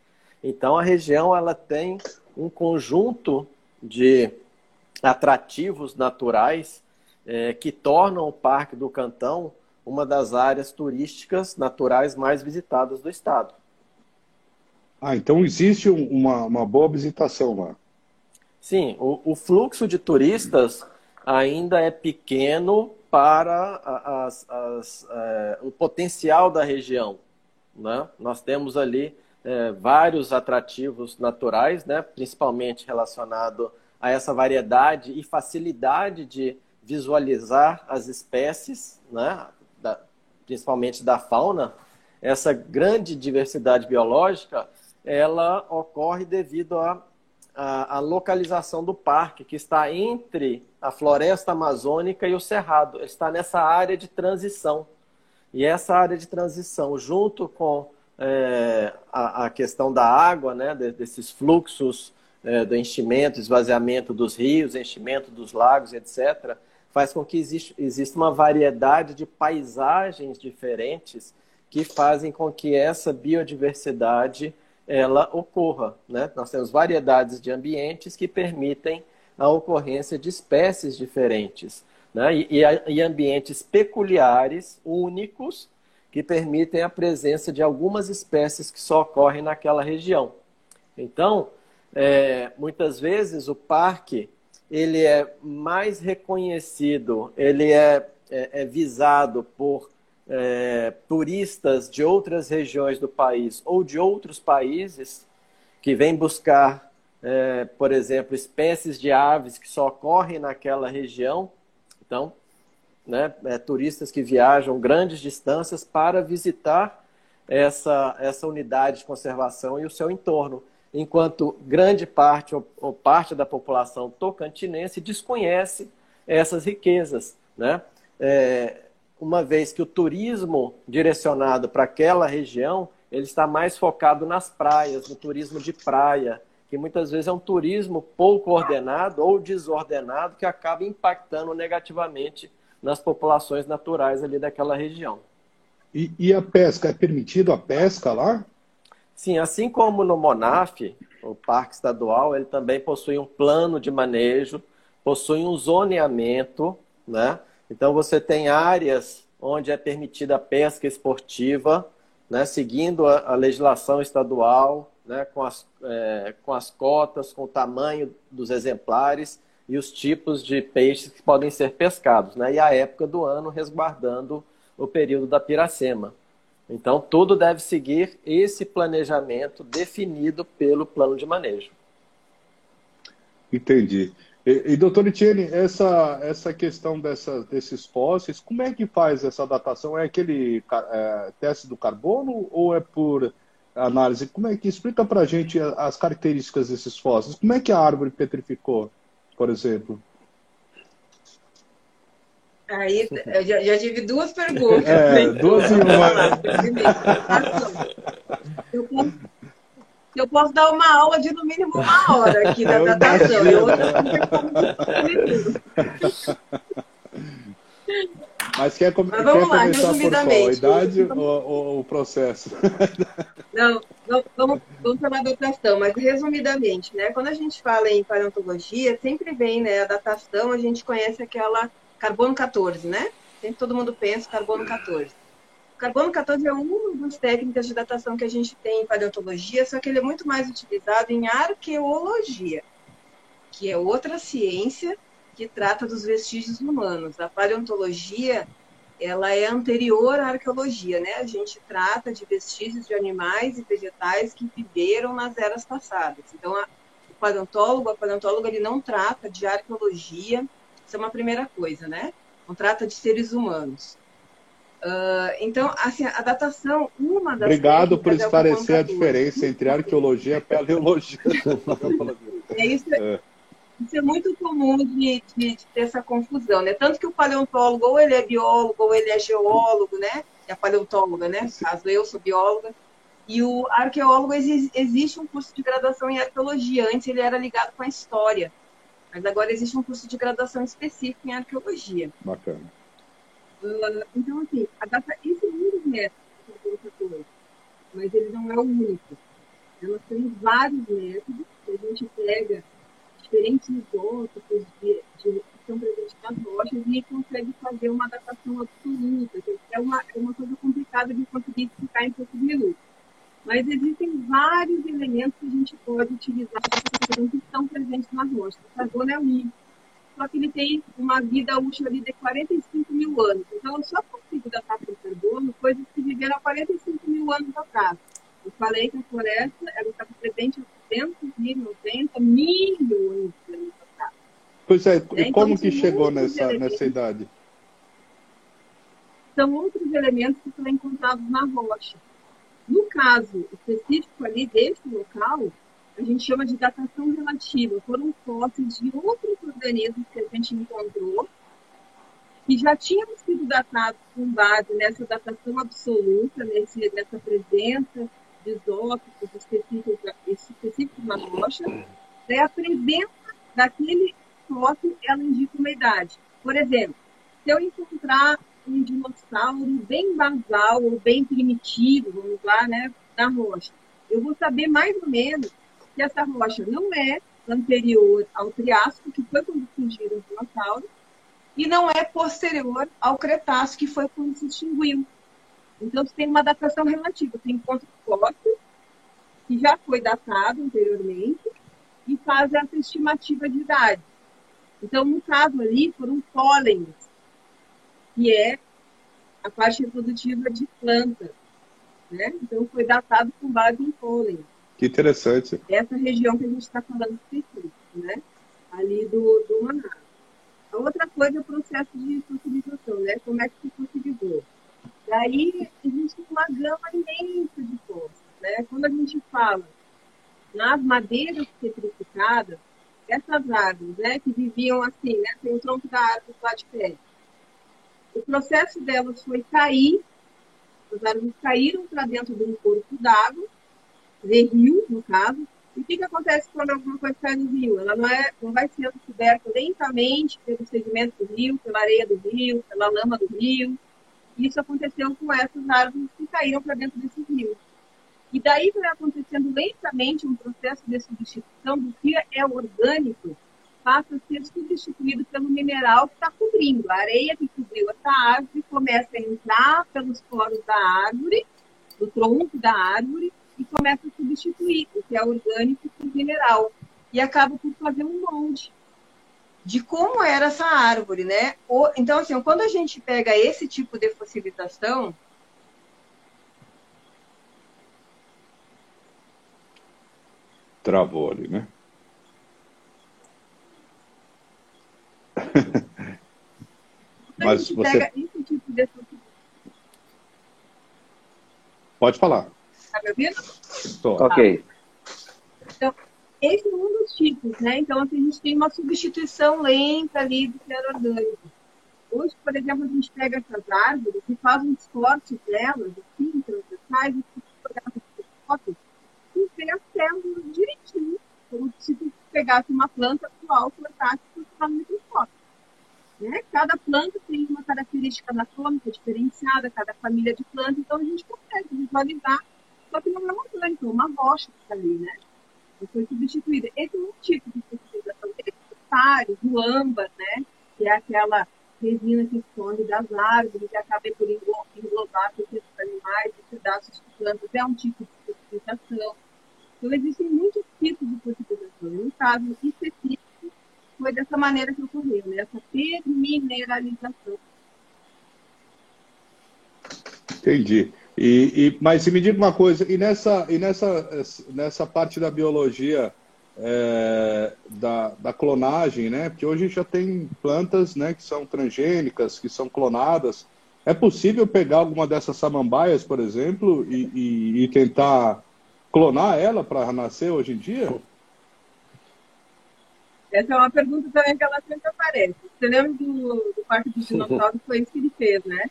Então a região ela tem um conjunto de atrativos naturais é, que tornam o Parque do Cantão uma das áreas turísticas naturais mais visitadas do estado. Ah, então existe uma, uma boa visitação lá. Sim, o, o fluxo de turistas ainda é pequeno para as, as, é, o potencial da região. Né? Nós temos ali é, vários atrativos naturais, né? principalmente relacionado a essa variedade e facilidade de visualizar as espécies, né? da, principalmente da fauna. Essa grande diversidade biológica, ela ocorre devido a, localização do parque, que está entre a floresta amazônica e o cerrado. Está nessa área de transição. E essa área de transição, junto com é, a, a, questão da água, né, desses fluxos é, do enchimento, esvaziamento dos rios, enchimento dos lagos, etc., faz com que exista, exista uma variedade de paisagens diferentes que fazem com que essa biodiversidade ela ocorra. Né? Nós temos variedades de ambientes que permitem a ocorrência de espécies diferentes né? e, e, ambientes peculiares, únicos, que permitem a presença de algumas espécies que só ocorrem naquela região. Então, é, muitas vezes o parque ele é mais reconhecido, ele é, é, é visado por é, turistas de outras regiões do país ou de outros países que vêm buscar, é, por exemplo, espécies de aves que só ocorrem naquela região. Então, né, é, turistas que viajam grandes distâncias para visitar essa, essa unidade de conservação e o seu entorno, enquanto grande parte ou, ou parte da população tocantinense desconhece essas riquezas. Né? É, uma vez que o turismo direcionado para aquela região ele está mais focado nas praias, no turismo de praia, que muitas vezes é um turismo pouco ordenado ou desordenado que acaba impactando negativamente nas populações naturais ali daquela região. E, e a pesca, é permitido a pesca lá? Sim, assim como no Monaf, o Parque Estadual, ele também possui um plano de manejo, possui um zoneamento, né? Então você tem áreas onde é permitida a pesca esportiva, né? seguindo a, a legislação estadual, né? com, as, é, com as cotas, com o tamanho dos exemplares e os tipos de peixes que podem ser pescados, né? E a época do ano resguardando o período da piracema. Então, tudo deve seguir esse planejamento definido pelo plano de manejo. Entendi. E, e doutor Etienne, essa, essa questão dessa, desses fósseis, como é que faz essa datação? É aquele é, teste do carbono ou é por análise? Como é que explica para a gente as características desses fósseis? Como é que a árvore petrificou, por exemplo? Aí eu já, já tive duas perguntas. É, duas e uma. Eu posso, eu posso dar uma aula de no mínimo uma hora aqui da datação. E outra Mas quer, com... Mas vamos quer lá, começar por qual? A idade ou, ou, o processo? Não, não, vamos, vamos falar da datação, mas resumidamente, né? Quando a gente fala em paleontologia, sempre vem né, a datação, a gente conhece aquela carbono 14, né? Sempre todo mundo pensa carbono 14. O carbono 14 é uma das técnicas de datação que a gente tem em paleontologia, só que ele é muito mais utilizado em arqueologia, que é outra ciência que trata dos vestígios humanos. A paleontologia, ela é anterior à arqueologia, né? A gente trata de vestígios de animais e vegetais que viveram nas eras passadas. Então, a, o paleontólogo, a paleontóloga, ele não trata de arqueologia, isso é uma primeira coisa, né? Não trata de seres humanos. Uh, então, assim, a datação, uma das. Obrigado por é esclarecer é a diferença entre arqueologia e paleologia. é isso, é. Isso é muito comum de, de, de, ter essa confusão, né? Tanto que o paleontólogo, ou ele é biólogo, ou ele é geólogo, né? É a paleontóloga, né? No caso, eu sou bióloga. E o arqueólogo, existe um curso de graduação em arqueologia. Antes ele era ligado com a história. Mas agora existe um curso de graduação específico em arqueologia. Bacana. Uh, então, assim, a data, esse é um dos métodos mas ele não é o único. Nós temos vários métodos que a gente pega diferentes isótopos de, de, que estão presentes nas rochas e consegue fazer uma datação absoluta, é uma, é uma coisa complicada de conseguir explicar em poucos minutos. Mas existem vários elementos que a gente pode utilizar que estão presentes nas rochas. O carbono é um, só que ele tem uma vida útil ali de 45 mil anos. Então, eu só consigo datar com carbono coisas que viveram há 45 mil anos atrás. Eu falei que a floresta ela estava presente há 290 milhões de anos atrás. Pois é, e como então, que chegou nessa, nessa idade? São outros elementos que são encontrados na rocha. No caso específico ali desse local, a gente chama de datação relativa. Foram fósseis de outros organismos que a gente encontrou, que já tinham sido datados com base nessa datação absoluta, nesse, nessa presença de isótopos específicos, específicos na rocha. Daí a presença daquele fóssil, ela indica uma idade. Por exemplo, se eu encontrar um dinossauro bem basal ou bem primitivo, vamos lá, né, da rocha. Eu vou saber mais ou menos que essa rocha não é anterior ao Triássico, que foi quando surgiram os dinossauros, e não é posterior ao Cretáceo, que foi quando se extinguiu. Então, você tem uma datação relativa. Tem ponto fóssil, que já foi datado anteriormente, e faz essa estimativa de idade. Então, no caso ali, foram pólenes, que é a parte reprodutiva de plantas. Né? Então, foi datado com base em pólen. Que interessante. Essa região que a gente está falando específico, né? ali do, do Maná. A outra coisa é o processo de fossilização, né? Como é que se fossilizou. Daí existe uma gama imensa de forças. Né? Quando a gente fala nas madeiras petrificadas, essas árvores né, que viviam assim, né, tem o tronco da árvore lá de pé, o processo delas foi cair As árvores caíram para dentro de um corpo d'água, de rio, no caso. E o que, que acontece quando alguma coisa cai no rio? Ela não, é, não vai sendo coberta lentamente pelo sedimento do rio, pela areia do rio, pela lama do rio. Isso aconteceu com essas árvores que caíram para dentro desse rio. E daí vai acontecendo lentamente um processo de substituição do que é orgânico, passa a ser substituído pelo mineral que está cobrindo. A areia que cobriu essa árvore começa a entrar pelos poros da árvore, do tronco da árvore, e começa a substituir o que é orgânico por mineral. E acaba por fazer um molde de como era essa árvore, né? Então, assim, quando a gente pega esse tipo de fossilização, Travou ali, né? Mas você. Tipo de... Pode falar. Está me ouvindo? Estou. Ok. Então, esse é um dos tipos, né? Então, assim, a gente tem uma substituição lenta ali do era orgânico. Hoje, por exemplo, a gente pega essas árvores e faz um cortes delas, assim, transversais, e fotos e ver as células direitinho, como se pegasse uma planta atual, plantasse e está no microscópio. Né? Cada planta tem uma característica anatômica diferenciada, cada família de plantas, então a gente consegue visualizar, só que não é uma planta, é uma rocha que está ali, né? Foi substituída. Esse é um tipo de fertilização. Tem pário, o âmbar, né? Que é aquela resina que esconde das árvores e acaba por englobar pequenos animais e pedaços de plantas. É um tipo de fertilização. Então, existem muitos tipos de fertilização. No caso específico, foi dessa maneira que ocorreu, né? essa desmineralização. Entendi. E, e, mas se me diga uma coisa, e nessa, e nessa, nessa parte da biologia é, da, da clonagem, né? Porque hoje já tem plantas né, que são transgênicas, que são clonadas. É possível pegar alguma dessas samambaias, por exemplo, e, e, e tentar clonar ela para nascer hoje em dia? Essa é uma pergunta também que ela sempre aparece. Você lembra do, do Parque dos? Foi isso que ele fez, né?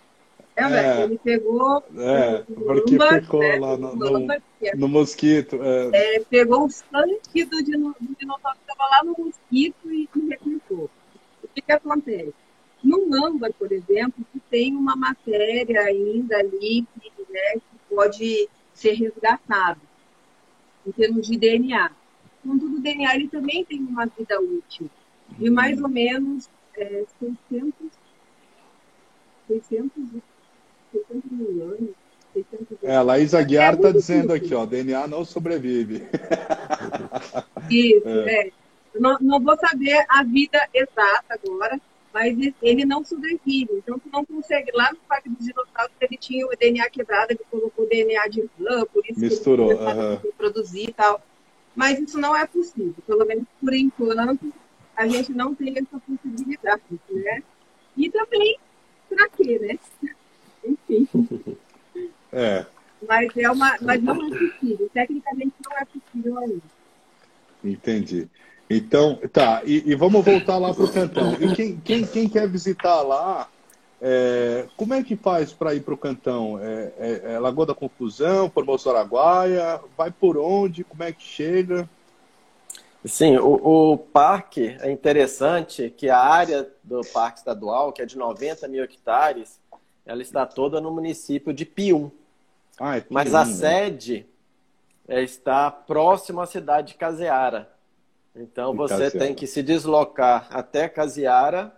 É, é, ele pegou. É, porque lumbar, ficou né? lá no, no, no mosquito. É. É, pegou o sangue do, dino, do dinossauro que estava lá no mosquito e, replicou. O que, que acontece? No âmbar, por exemplo, que tem uma matéria ainda ali que, né, que pode ser resgatado em termos de DNA. Contudo, o DNA ele também tem uma vida útil de mais ou menos é, 600, 600, 600 mil anos. 600 é, a Laís Aguiar está é dizendo aqui, ó, DNA não sobrevive. Isso, é. é. Não, não vou saber a vida exata agora, mas ele não sobrevive. Então, tu não consegue. Lá no Parque dos Dinossauros, ele tinha o DNA quebrado, ele colocou o DNA de rã, por isso Misturou, que ele uh reproduzir e tal. Mas isso não é possível. Pelo menos por enquanto, a gente não tem essa possibilidade, né? E também, para quê, né? É. Mas, é uma, mas não é possível. Tecnicamente não é possível ainda. Entendi. Então, tá, e, e vamos voltar lá para o Cantão. E quem, quem, quem quer visitar lá, é, como é que faz para ir para o Cantão? É, é, é, Lagoa da Confusão, Formoso Araguaia? Vai por onde? Como é que chega? Sim, o, o, parque é interessante que a área do parque estadual, que é de 90 mil hectares, ela está toda no município de Pium. Ah, é Pium Mas a né? sede é, está próximo à cidade de Caseara. Então você Casiara. tem que se deslocar até Casiara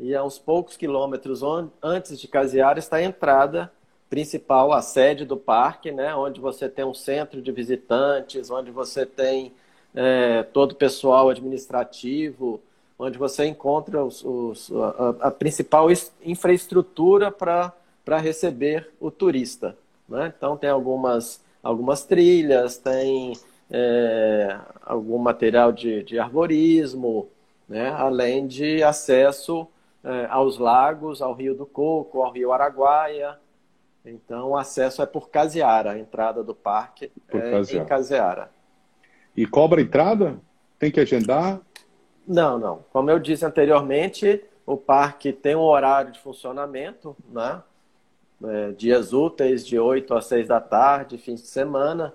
e a uns poucos quilômetros antes de Casiara está a entrada principal, a sede do parque, né, onde você tem um centro de visitantes, onde você tem é, todo o pessoal administrativo, onde você encontra os, os, a, a, principal infraestrutura para receber o turista. Né? Então tem algumas, algumas trilhas, tem é, algum material de, de arborismo, né? além de acesso é, aos lagos, ao Rio do Coco, ao Rio Araguaia. Então, o acesso é por Caseara, a entrada do parque por é Caseara. em Caseara. E cobra entrada? Tem que agendar? Não, não. Como eu disse anteriormente, o parque tem um horário de funcionamento, né? é, dias úteis de 8 a 6 da tarde, fins de semana,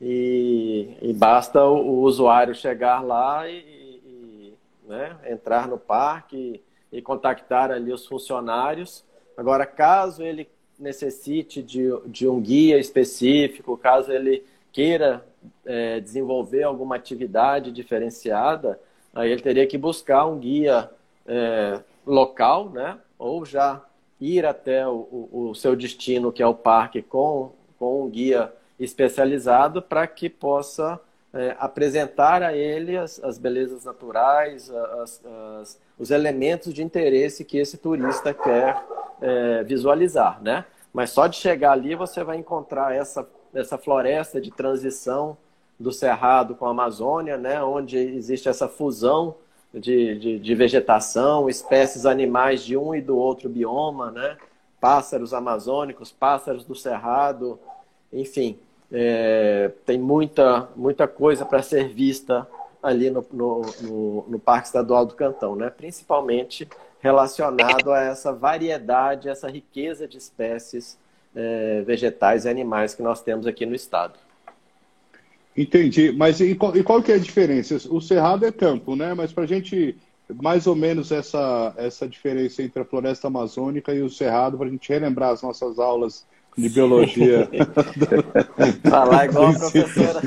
e, e basta o, o, usuário chegar lá e, e né, entrar no parque e, e contactar ali os funcionários. Agora, caso ele necessite de, de um guia específico, caso ele queira é, desenvolver alguma atividade diferenciada, aí ele teria que buscar um guia é, local, né? Ou já ir até o, o, seu destino, que é o parque, com, com um guia especializado para que possa é, apresentar a ele as, as belezas naturais, as, as, os elementos de interesse que esse turista quer é, visualizar, né? Mas só de chegar ali você vai encontrar essa, essa floresta de transição do Cerrado com a Amazônia, né? Onde existe essa fusão de, de, de, vegetação, espécies animais de um e do outro bioma, né? Pássaros amazônicos, pássaros do Cerrado, enfim, é, tem muita, muita coisa para ser vista ali no, no, no, no, Parque Estadual do Cantão, né? principalmente relacionado a essa variedade, essa riqueza de espécies é, vegetais e animais que nós temos aqui no estado. Entendi, mas e qual, e qual que é a diferença? O cerrado é campo, né? Mas para a gente mais ou menos essa, essa diferença entre a floresta amazônica e o cerrado, para a gente relembrar as nossas aulas de biologia. Falar igual a professora.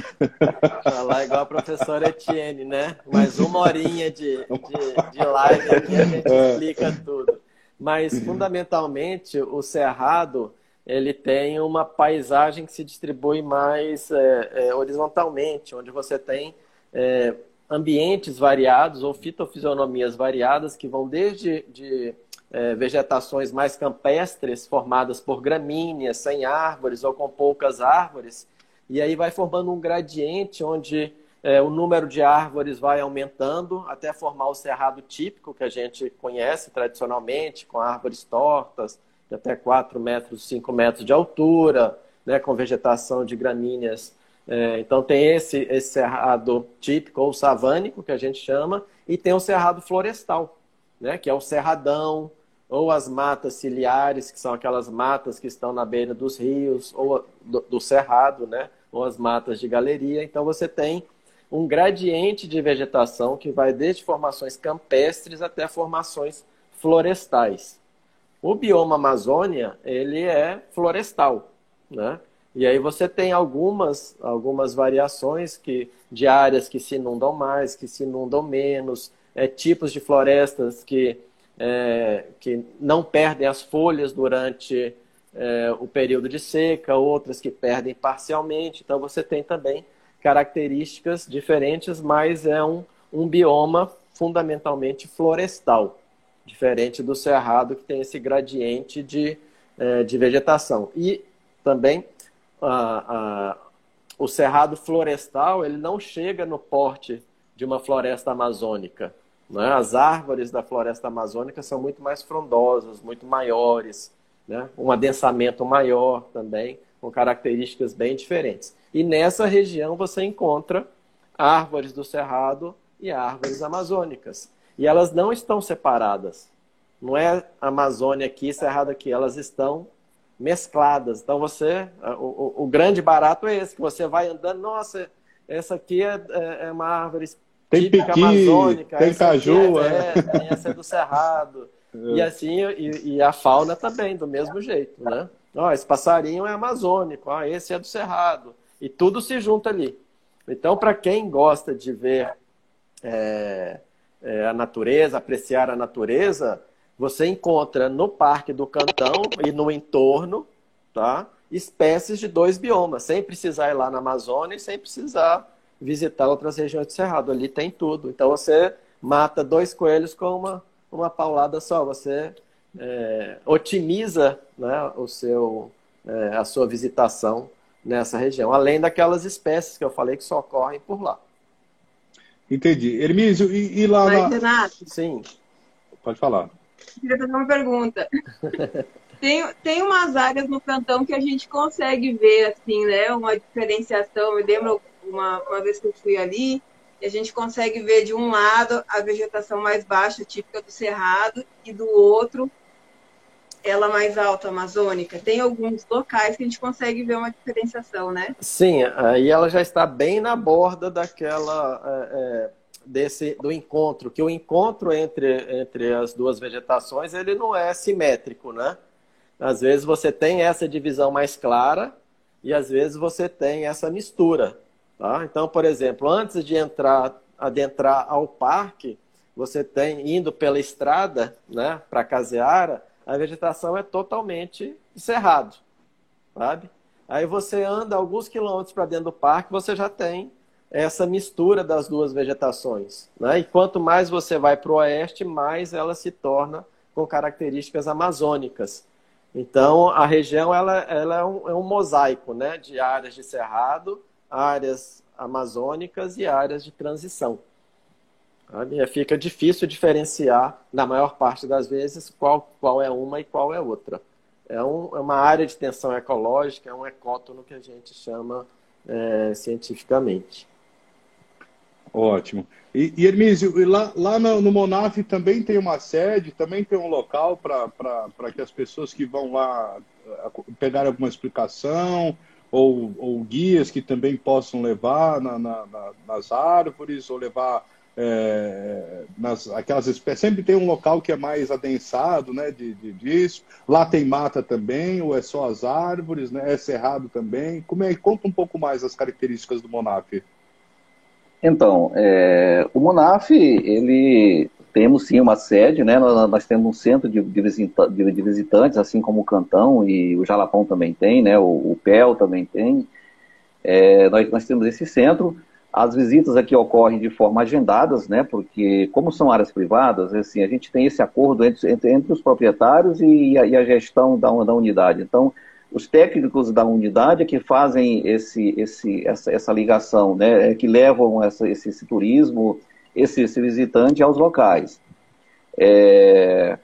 Falar igual a professora Etienne, né? Mais uma horinha de, de, de live aqui a gente é. explica tudo. Mas fundamentalmente o cerrado ele tem uma paisagem que se distribui mais é, é, horizontalmente, onde você tem é, ambientes variados ou fitofisionomias variadas que vão desde de, é, vegetações mais campestres formadas por gramíneas, sem árvores ou com poucas árvores, e aí vai formando um gradiente onde é, o número de árvores vai aumentando até formar o cerrado típico que a gente conhece tradicionalmente, com árvores tortas, de até 4 metros, 5 metros de altura, né, com vegetação de gramíneas. É, então tem esse, esse cerrado típico ou savânico, que a gente chama, e tem o cerrado florestal, né, que é o cerradão, ou as matas ciliares, que são aquelas matas que estão na beira dos rios, ou do, do cerrado, né, ou as matas de galeria. Então você tem um gradiente de vegetação que vai desde formações campestres até formações florestais. O bioma Amazônia, ele é florestal, né? E aí você tem algumas, algumas variações que, de áreas que se inundam mais, que se inundam menos, é, tipos de florestas que, é, que não perdem as folhas durante é, o período de seca, outras que perdem parcialmente. Então você tem também características diferentes, mas é um, um bioma fundamentalmente florestal diferente do cerrado que tem esse gradiente de, é, de vegetação. E também a, a, o cerrado florestal ele não chega no porte de uma floresta amazônica. Né? As árvores da floresta amazônica são muito mais frondosas, muito maiores, né? um adensamento maior também, com características bem diferentes. E nessa região você encontra árvores do cerrado e árvores amazônicas. E elas não estão separadas. Não é Amazônia aqui, Cerrado aqui. Elas estão mescladas. Então você, o, o, grande barato é esse, que você vai andando, nossa, essa aqui é, é, é uma árvore tem típica piqui, amazônica, tem caju, é, é, tem essa é do Cerrado. E assim, e, e, a fauna também, do mesmo jeito, né? Ó, esse passarinho é amazônico, ó, esse é do Cerrado. E tudo se junta ali. Então, para quem gosta de ver é, é, a natureza, apreciar a natureza, você encontra no Parque do Cantão e no entorno, tá? Espécies de dois biomas, sem precisar ir lá na Amazônia e sem precisar visitar outras regiões do Cerrado. Ali tem tudo. Então você mata dois coelhos com uma, uma paulada só. Você é, otimiza né, o seu, é, a sua visitação nessa região, além daquelas espécies que eu falei que só ocorrem por lá. Entendi. Hermísio, e, e lá Mas, na... Renato, Sim. Pode falar. Queria fazer uma pergunta. tem, tem umas áreas no cantão que a gente consegue ver, assim, né? Uma diferenciação. Eu lembro uma, uma vez que eu fui ali, e a gente consegue ver de um lado a vegetação mais baixa, típica do cerrado, e do outro ela mais alta, amazônica, tem alguns locais que a gente consegue ver uma diferenciação, né? Sim, aí ela já está bem na borda daquela é, é, desse do encontro, que o encontro entre, entre as duas vegetações ele não é simétrico, né? Às vezes você tem essa divisão mais clara e às vezes você tem essa mistura, tá? Então, por exemplo, antes de entrar adentrar ao parque, você tem indo pela estrada, né, para Caseara, a vegetação é totalmente cerrado, sabe? Aí você anda alguns quilômetros para dentro do parque, você já tem essa mistura das duas vegetações, né? E quanto mais você vai para o oeste, mais ela se torna com características amazônicas. Então, a região ela, ela é, um, é um mosaico né, de áreas de cerrado, áreas amazônicas e áreas de transição. Fica difícil diferenciar, na maior parte das vezes, qual, qual é uma e qual é outra. É, um, é uma área de tensão ecológica, é um ecótono que a gente chama é, cientificamente. Ótimo. E, e Hermísio, lá, lá no, no, Monaf também tem uma sede, também tem um local para que as pessoas que vão lá pegar alguma explicação, ou, ou guias que também possam levar na, na, na, nas árvores, ou levar é, nas, aquelas espécies. Sempre tem um local que é mais adensado né, de, de, disso. Lá tem mata também, ou é só as árvores, né? é cerrado também. Como é? Conta um pouco mais as características do Monaf. Então, é, o Monaf, ele temos sim uma sede, né? Nós, nós temos um centro de, de, visita, de, de, visitantes, assim como o Cantão e o Jalapão também tem, né? O, o PEL também tem. É, nós, nós temos esse centro. As visitas aqui ocorrem de forma agendadas, né? Porque como são áreas privadas, assim, a gente tem esse acordo entre, entre, entre os proprietários e a, e a gestão da, da unidade. Então, os técnicos da unidade é que fazem esse, esse, essa, essa ligação, né? É que levam essa, esse, esse turismo, esse, esse visitante aos locais. É,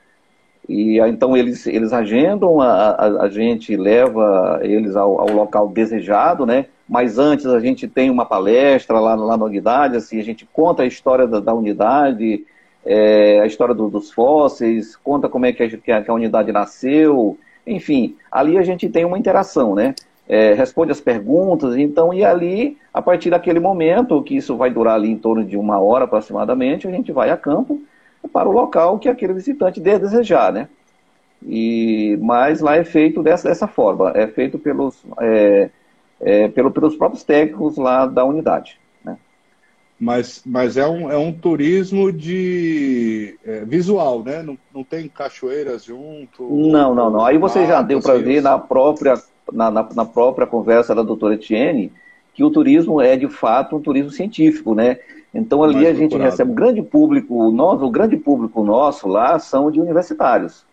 e então eles, eles agendam, a, a, a gente leva eles ao, ao, local desejado, né? Mas antes a gente tem uma palestra lá, lá na unidade, assim, a gente conta a história da, da unidade, é, a história do, dos fósseis, conta como é que a, que a, unidade nasceu, enfim, ali a gente tem uma interação, né? É, responde as perguntas, então, e ali, a partir daquele momento, que isso vai durar ali em torno de uma hora aproximadamente, a gente vai a campo para o local que aquele visitante desejar, né? E, mas lá é feito dessa, dessa forma, é feito pelos, é, é, pelo, pelos próprios técnicos lá da unidade. Né? Mas, mas é, um, é um turismo de é, visual, né? Não, não tem cachoeiras junto? Não, não, não. Aí você já deu para ver na própria, na, na, na, própria conversa da doutora Etienne que o turismo é de fato um turismo científico, né? Então ali Mais a gente recebe um grande público, nós, o grande público nosso lá são de universitários.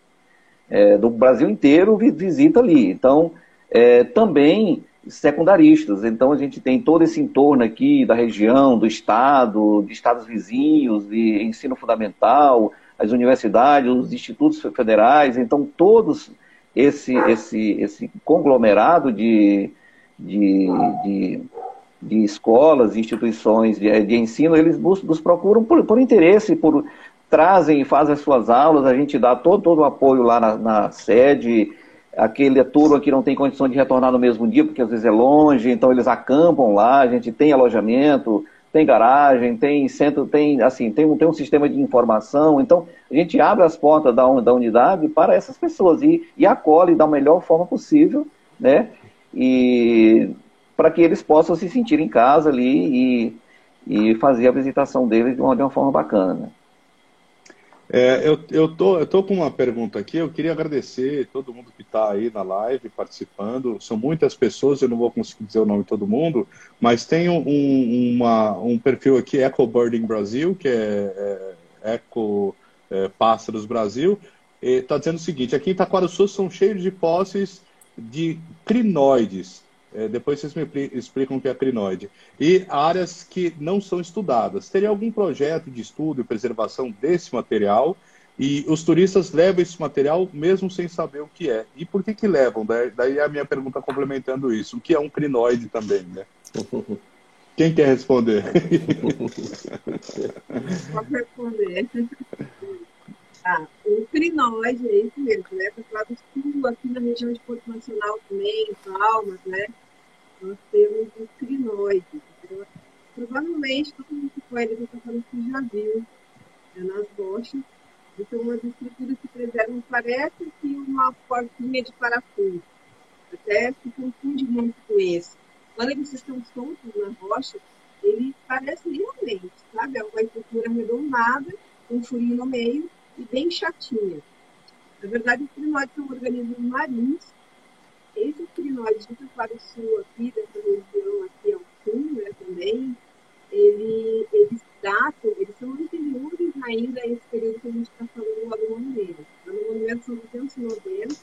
É, do Brasil inteiro visita ali. Então, é, também secundaristas. Então a gente tem todo esse entorno aqui da região, do estado, de estados vizinhos, de ensino fundamental, as universidades, os institutos federais. Então todos esse esse esse conglomerado de de, de, de escolas, instituições de, de ensino, eles nos, nos procuram por, por interesse, por trazem e fazem as suas aulas, a gente dá todo, todo o apoio lá na, na sede, aquele turma que não tem condição de retornar no mesmo dia, porque às vezes é longe, então eles acampam lá, a gente tem alojamento, tem garagem, tem centro, tem assim, tem um, tem um sistema de informação, então a gente abre as portas da, da unidade para essas pessoas e, e acolhe da melhor forma possível, né? E para que eles possam se sentir em casa ali e, e fazer a visitação deles de uma, de uma forma bacana. É, eu, eu, tô, eu tô com uma pergunta aqui. Eu queria agradecer todo mundo que está aí na live participando. São muitas pessoas, eu não vou conseguir dizer o nome de todo mundo, mas tem um, uma, um perfil aqui, Eco Birding Brasil, que é, é Eco é, Pássaros Brasil. Está dizendo o seguinte: aqui em Itaquaraçu são cheios de fósseis de crinoides. É, depois vocês me explicam o que é crinoide. E áreas que não são estudadas. Teria algum projeto de estudo e preservação desse material? E os turistas levam esse material mesmo sem saber o que é. E por que que levam? Daí a minha pergunta complementando isso. O que é um crinoide também, né? Quem quer responder? Pode responder. Ah, o crinóide, é isso mesmo, né? Para falar do sul, aqui na região de Porto Nacional também, Palmas, né? Nós temos o crinóide. Então, provavelmente, todo mundo que foi ali que já viu né, nas rochas. Então, umas estruturas que preservam, parece que uma portinha de parafuso. Até se confunde muito com esse. Quando eles estão soltos na rocha, ele parece realmente, sabe? É uma estrutura arredondada, um furinho no meio e bem chatinha. Na verdade, os crinóides são organismos marinhos. Esses crinóides de Taquara Sul, aqui, dessa região aqui ao sul, né, também, ele, eles datam, eles são anteriores ainda a esse período que a gente está falando lá do monumento. No monumento são 290,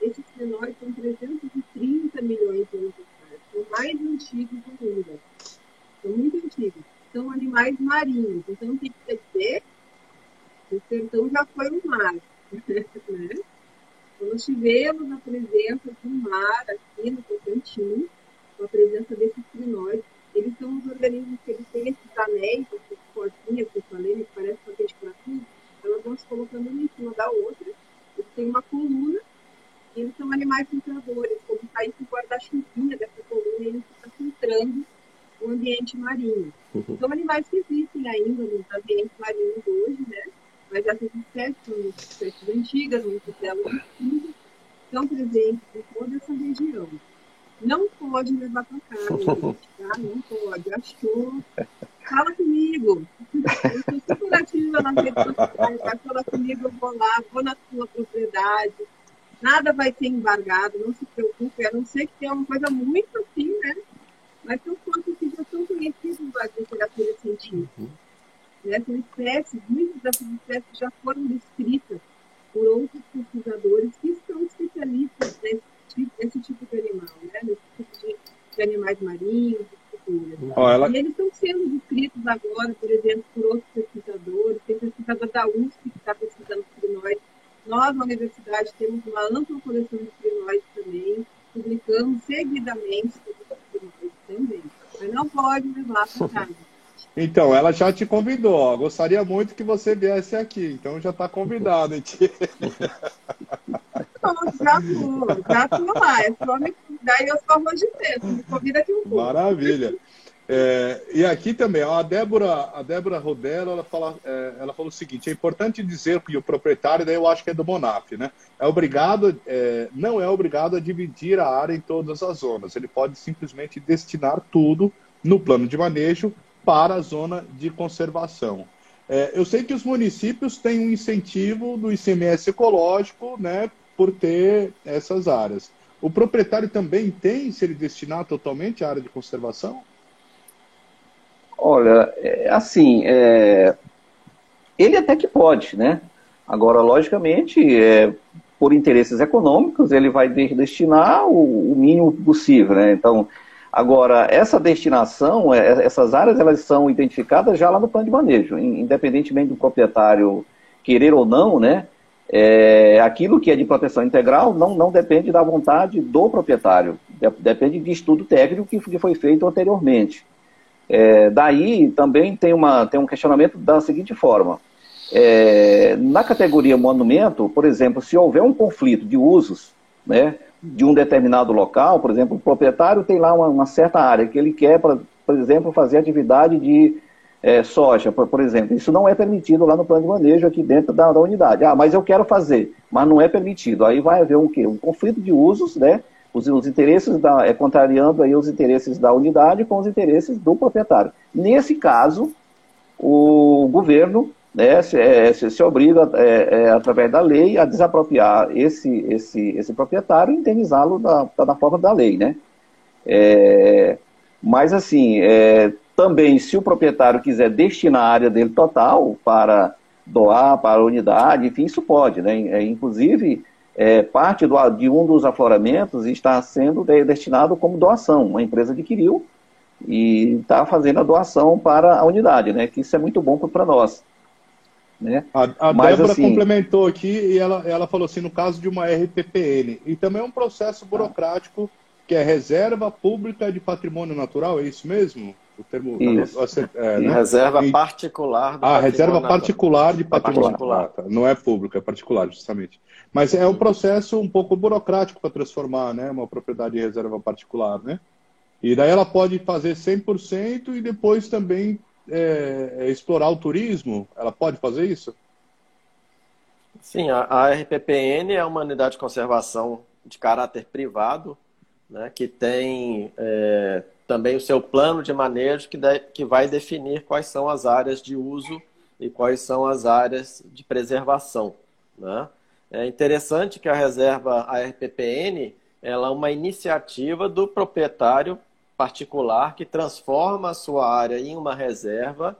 esses crinóides são 330 milhões de anos atrás. São mais antigos ainda. São muito antigos. São animais marinhos. Então, tem que dizer o sertão já foi um mar. né? Nós tivemos a presença do mar aqui no Tocantins, com a presença desses crinóides. Eles são os organismos que eles têm esses anéis, essas portinhas que eu falei, que parecem com aquele coração, elas vão se colocando uma em cima da outra. Eles têm uma coluna, e eles são animais filtradores, como está com o guarda-chuvinha dessa coluna, e ele está filtrando o ambiente marinho. Uhum. São animais que existem ainda nos ambientes marinhos hoje, né? mas essas espécies são espécies antigas, muitas delas extintas, estão presentes em toda essa região. Não pode levar tá? Não pode. Achou? Fala comigo. Eu sou super ativa nas redes sociais, vai falar comigo, eu vou lá, vou na sua propriedade. Nada vai ser embargado, não se preocupe, a não ser que tenha uma coisa muito assim, né? Mas são coisas que já são conhecidas da literatura científica. Essas espécies, muitas dessas espécies já foram descritas por outros pesquisadores que são especialistas nesse tipo, nesse tipo de animal, né? nesse tipo de, de animais marinhos, oh, ela... E eles estão sendo descritos agora, por exemplo, por outros pesquisadores. Tem pesquisador da USP que está pesquisando crinóides. Nós, na universidade, temos uma ampla coleção de crinóides também. Publicamos seguidamente crinóides também. Mas não pode levar para casa. Então, ela já te convidou. Ó. Gostaria muito que você viesse aqui. Então, já está convidado, hein, tia? já vou, já estou lá. É só me convidar e eu sou arroz de peso. Me convida aqui um pouco. Maravilha. É, e aqui também, a Débora, a Débora Rodelo, ela, fala, é, ela falou o seguinte: é importante dizer que o proprietário, daí eu acho que é do Monaf, né? É obrigado, é, não é obrigado a dividir a área em todas as zonas. Ele pode simplesmente destinar tudo no plano de manejo para a zona de conservação. É, eu sei que os municípios têm um incentivo do ICMS ecológico, né, por ter essas áreas. O proprietário também tem, se ele destinar totalmente à área de conservação? Olha, é, assim, é, ele até que pode, né? Agora, logicamente, é, por interesses econômicos, ele vai destinar o, o mínimo possível, né? Então, Agora, essa destinação, é, essas áreas, elas são identificadas já lá no plano de manejo, independentemente do proprietário querer ou não, né? É, aquilo que é de proteção integral não, não depende da vontade do proprietário, depende de estudo técnico que foi feito anteriormente. É, daí também tem, uma, tem um questionamento da seguinte forma: é, na categoria monumento, por exemplo, se houver um conflito de usos, né, de um determinado local, por exemplo, o proprietário tem lá uma, uma certa área que ele quer, pra, por exemplo, fazer atividade de é, soja, por, por, exemplo. Isso não é permitido lá no plano de manejo aqui dentro da, da, unidade. Ah, mas eu quero fazer, mas não é permitido. Aí vai haver um quê? Um conflito de usos, né? Os, os interesses da, é contrariando aí os interesses da unidade com os interesses do proprietário. Nesse caso, o governo né, se, é, se, se obriga, é, é, através da lei, a desapropriar esse, esse, esse proprietário e indenizá-lo da, da, forma da lei. Né? É, mas, assim, é, também, se o proprietário quiser destinar a área dele total para doar para a unidade, enfim, isso pode. Né? É, parte do, de um dos afloramentos está sendo destinado como doação. Uma empresa adquiriu e está fazendo a doação para a unidade, né? que isso é muito bom para nós. Né? A, a Mas, Débora assim, complementou aqui e ela, ela falou assim, no caso de uma RPPN, e também é um processo burocrático que é Reserva Pública de Patrimônio Natural, é isso mesmo? O termo é, né? reserva e... particular. ah, reserva particular de patrimônio. Particular. Ah, tá. Não é público, é particular, justamente. Mas é um processo um pouco burocrático para transformar, né, uma propriedade de reserva particular, né? E daí ela pode fazer 100% e depois também é, explorar o turismo. Ela pode fazer isso? Sim, a, a RPPN é uma unidade de conservação de caráter privado, né, que tem é, também o seu plano de manejo que, de, que vai definir quais são as áreas de uso e quais são as áreas de preservação. Né? É interessante que a reserva ARPPN ela é uma iniciativa do proprietário particular que transforma a sua área em uma reserva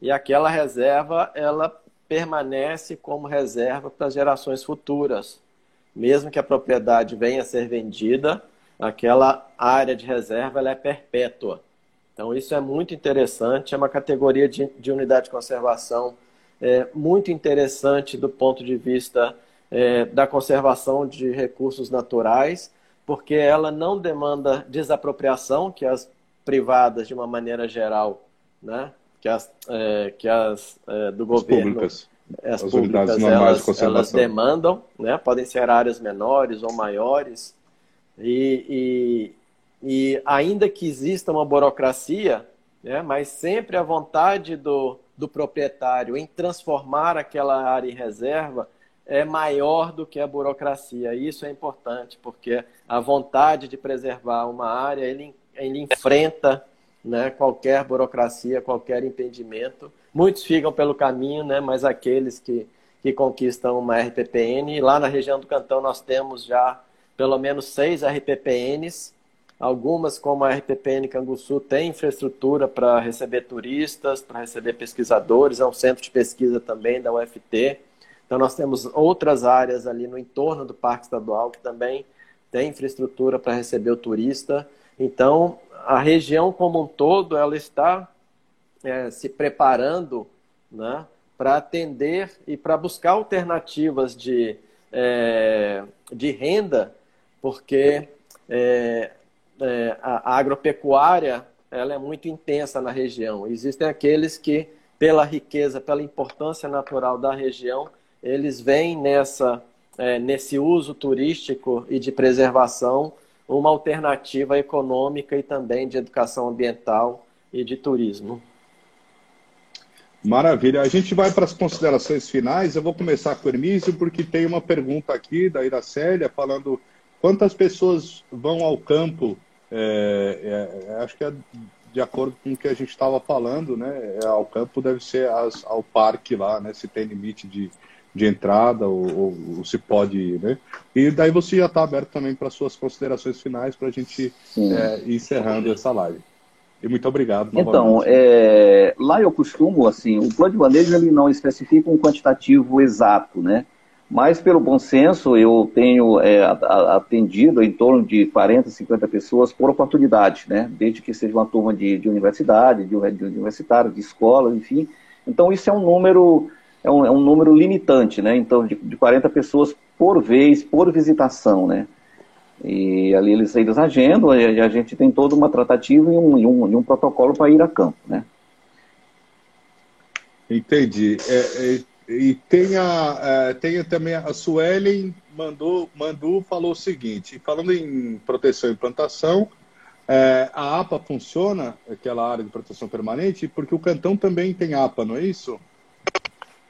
e aquela reserva ela permanece como reserva para gerações futuras. Mesmo que a propriedade venha a ser vendida, aquela área de reserva ela é perpétua. Então, isso é muito interessante, é uma categoria de, de unidade de conservação é, muito interessante do ponto de vista é, da conservação de recursos naturais, porque ela não demanda desapropriação, que as privadas, de uma maneira geral, né, que as, é, que as é, do governo, públicas. as, as públicas, elas, de elas demandam, né, podem ser áreas menores ou maiores, e, e, e ainda que exista uma burocracia, né, mas sempre a vontade do, do proprietário em transformar aquela área em reserva é maior do que a burocracia. Isso é importante, porque a vontade de preservar uma área, ele, ele enfrenta né, qualquer burocracia, qualquer impedimento. Muitos ficam pelo caminho, né, mas aqueles que, que conquistam uma RPPN, lá na região do Cantão nós temos já pelo menos seis RPPNs, algumas como a RPPN Canguçu tem infraestrutura para receber turistas, para receber pesquisadores, é um centro de pesquisa também da UFT. Então nós temos outras áreas ali no entorno do Parque Estadual que também tem infraestrutura para receber o turista. Então, a região como um todo ela está é, se preparando né, para atender e para buscar alternativas de, é, de renda, porque é, é, a, a agropecuária ela é muito intensa na região. Existem aqueles que, pela riqueza, pela importância natural da região, eles veem nessa, é, nesse uso turístico e de preservação uma alternativa econômica e também de educação ambiental e de turismo. Maravilha. A gente vai para as considerações finais. Eu vou começar com o Hermísio, porque tem uma pergunta aqui da Iracélia falando quantas pessoas vão ao campo. É, é, acho que é de acordo com o que a gente estava falando, né? É, ao campo deve ser as, ao parque lá, né? Se tem limite de, de entrada ou, ou, ou, se pode, né? E daí você já está aberto também para suas considerações finais para a gente é, ir encerrando essa live. E muito obrigado. Então, é, lá eu costumo, assim, o plano de manejo ele não especifica um quantitativo exato, né? Mas, pelo bom senso, eu tenho é, atendido em torno de 40, 50 pessoas por oportunidade, né? Desde que seja uma turma de, de universidade, de, de universitário, de escola, enfim. Então, isso é um número é um, é um número limitante, né? Então, de, de 40 pessoas por vez, por visitação, né? E ali eles, eles agendam e a gente tem toda uma tratativa e um, e um, e um protocolo para ir a campo, né? Entendi. É, é, e tem, a, é, tem também a Suelen mandou, mandou, falou o seguinte, falando em proteção e plantação, é, a APA funciona, aquela área de proteção permanente, porque o cantão também tem APA, não é isso?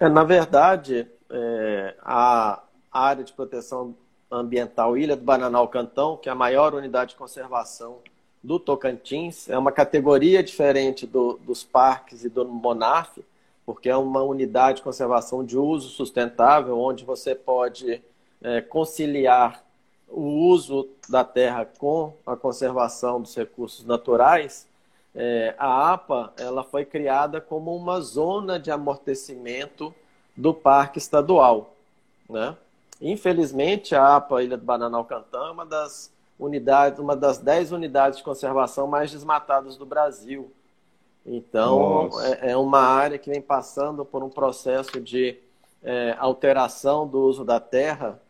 É, na verdade, é, a área de proteção ambiental Ilha do Bananal Cantão, que é a maior unidade de conservação do Tocantins, é uma categoria diferente do, dos parques e do Monarf, porque é uma unidade de conservação de uso sustentável, onde você pode é, conciliar o uso da terra com a conservação dos recursos naturais é, a APA ela foi criada como uma zona de amortecimento do parque estadual. Né? Infelizmente, a APA Ilha do Bananal Cantão é uma das unidades, uma das dez unidades de conservação mais desmatadas do Brasil. Então, é, é, uma área que vem passando por um processo de é, alteração do uso da terra,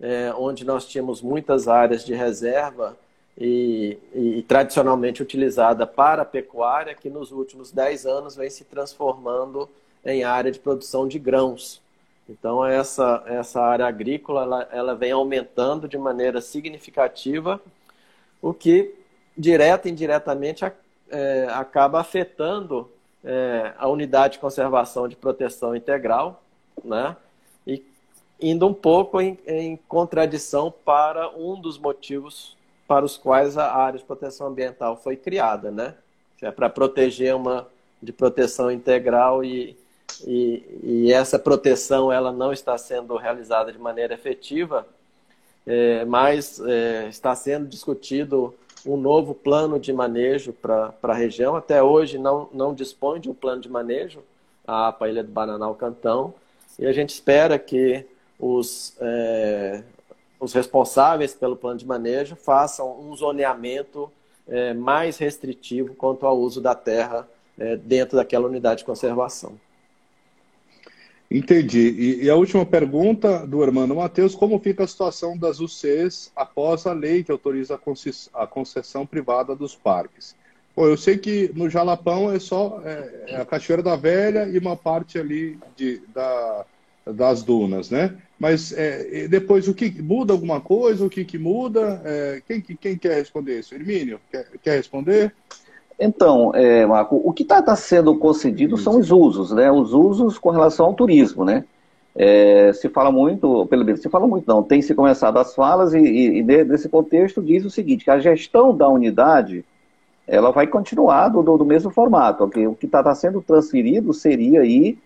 é, onde nós tínhamos muitas áreas de reserva e, e, tradicionalmente utilizada para a pecuária, que nos últimos 10 anos vem se transformando em área de produção de grãos. Então, essa, essa área agrícola ela, ela vem aumentando de maneira significativa, o que, direta e indiretamente, é, acaba afetando é, a unidade de conservação de proteção integral, né? e indo um pouco em, em contradição para um dos motivos para os quais a área de proteção ambiental foi criada, né? É para proteger uma de proteção integral e, e, e, essa proteção ela não está sendo realizada de maneira efetiva, é, mas é, está sendo discutido um novo plano de manejo para a região. Até hoje não, não dispõe de um plano de manejo, a APA Ilha do Bananal Cantão, e a gente espera que os, é, os responsáveis pelo plano de manejo façam um zoneamento é, mais restritivo quanto ao uso da terra é, dentro daquela unidade de conservação. Entendi. E, e, a última pergunta do Armando Matheus: como fica a situação das UCs após a lei que autoriza a concessão privada dos parques? Bom, eu sei que no Jalapão é só é, é a Cachoeira da Velha e uma parte ali de, da, das dunas, né? Mas é, depois o que muda alguma coisa? O que, que muda? É, quem, quem quer responder isso? Hermínio, quer, quer responder? Então, é, Marco, o que está tá sendo concedido são os usos, né? Os usos com relação ao turismo, né? É, se fala muito, pelo menos se fala muito não, tem se começado as falas e, e, e, nesse contexto diz o seguinte, que a gestão da unidade ela vai continuar do, do mesmo formato, okay? o que está tá sendo transferido seria aí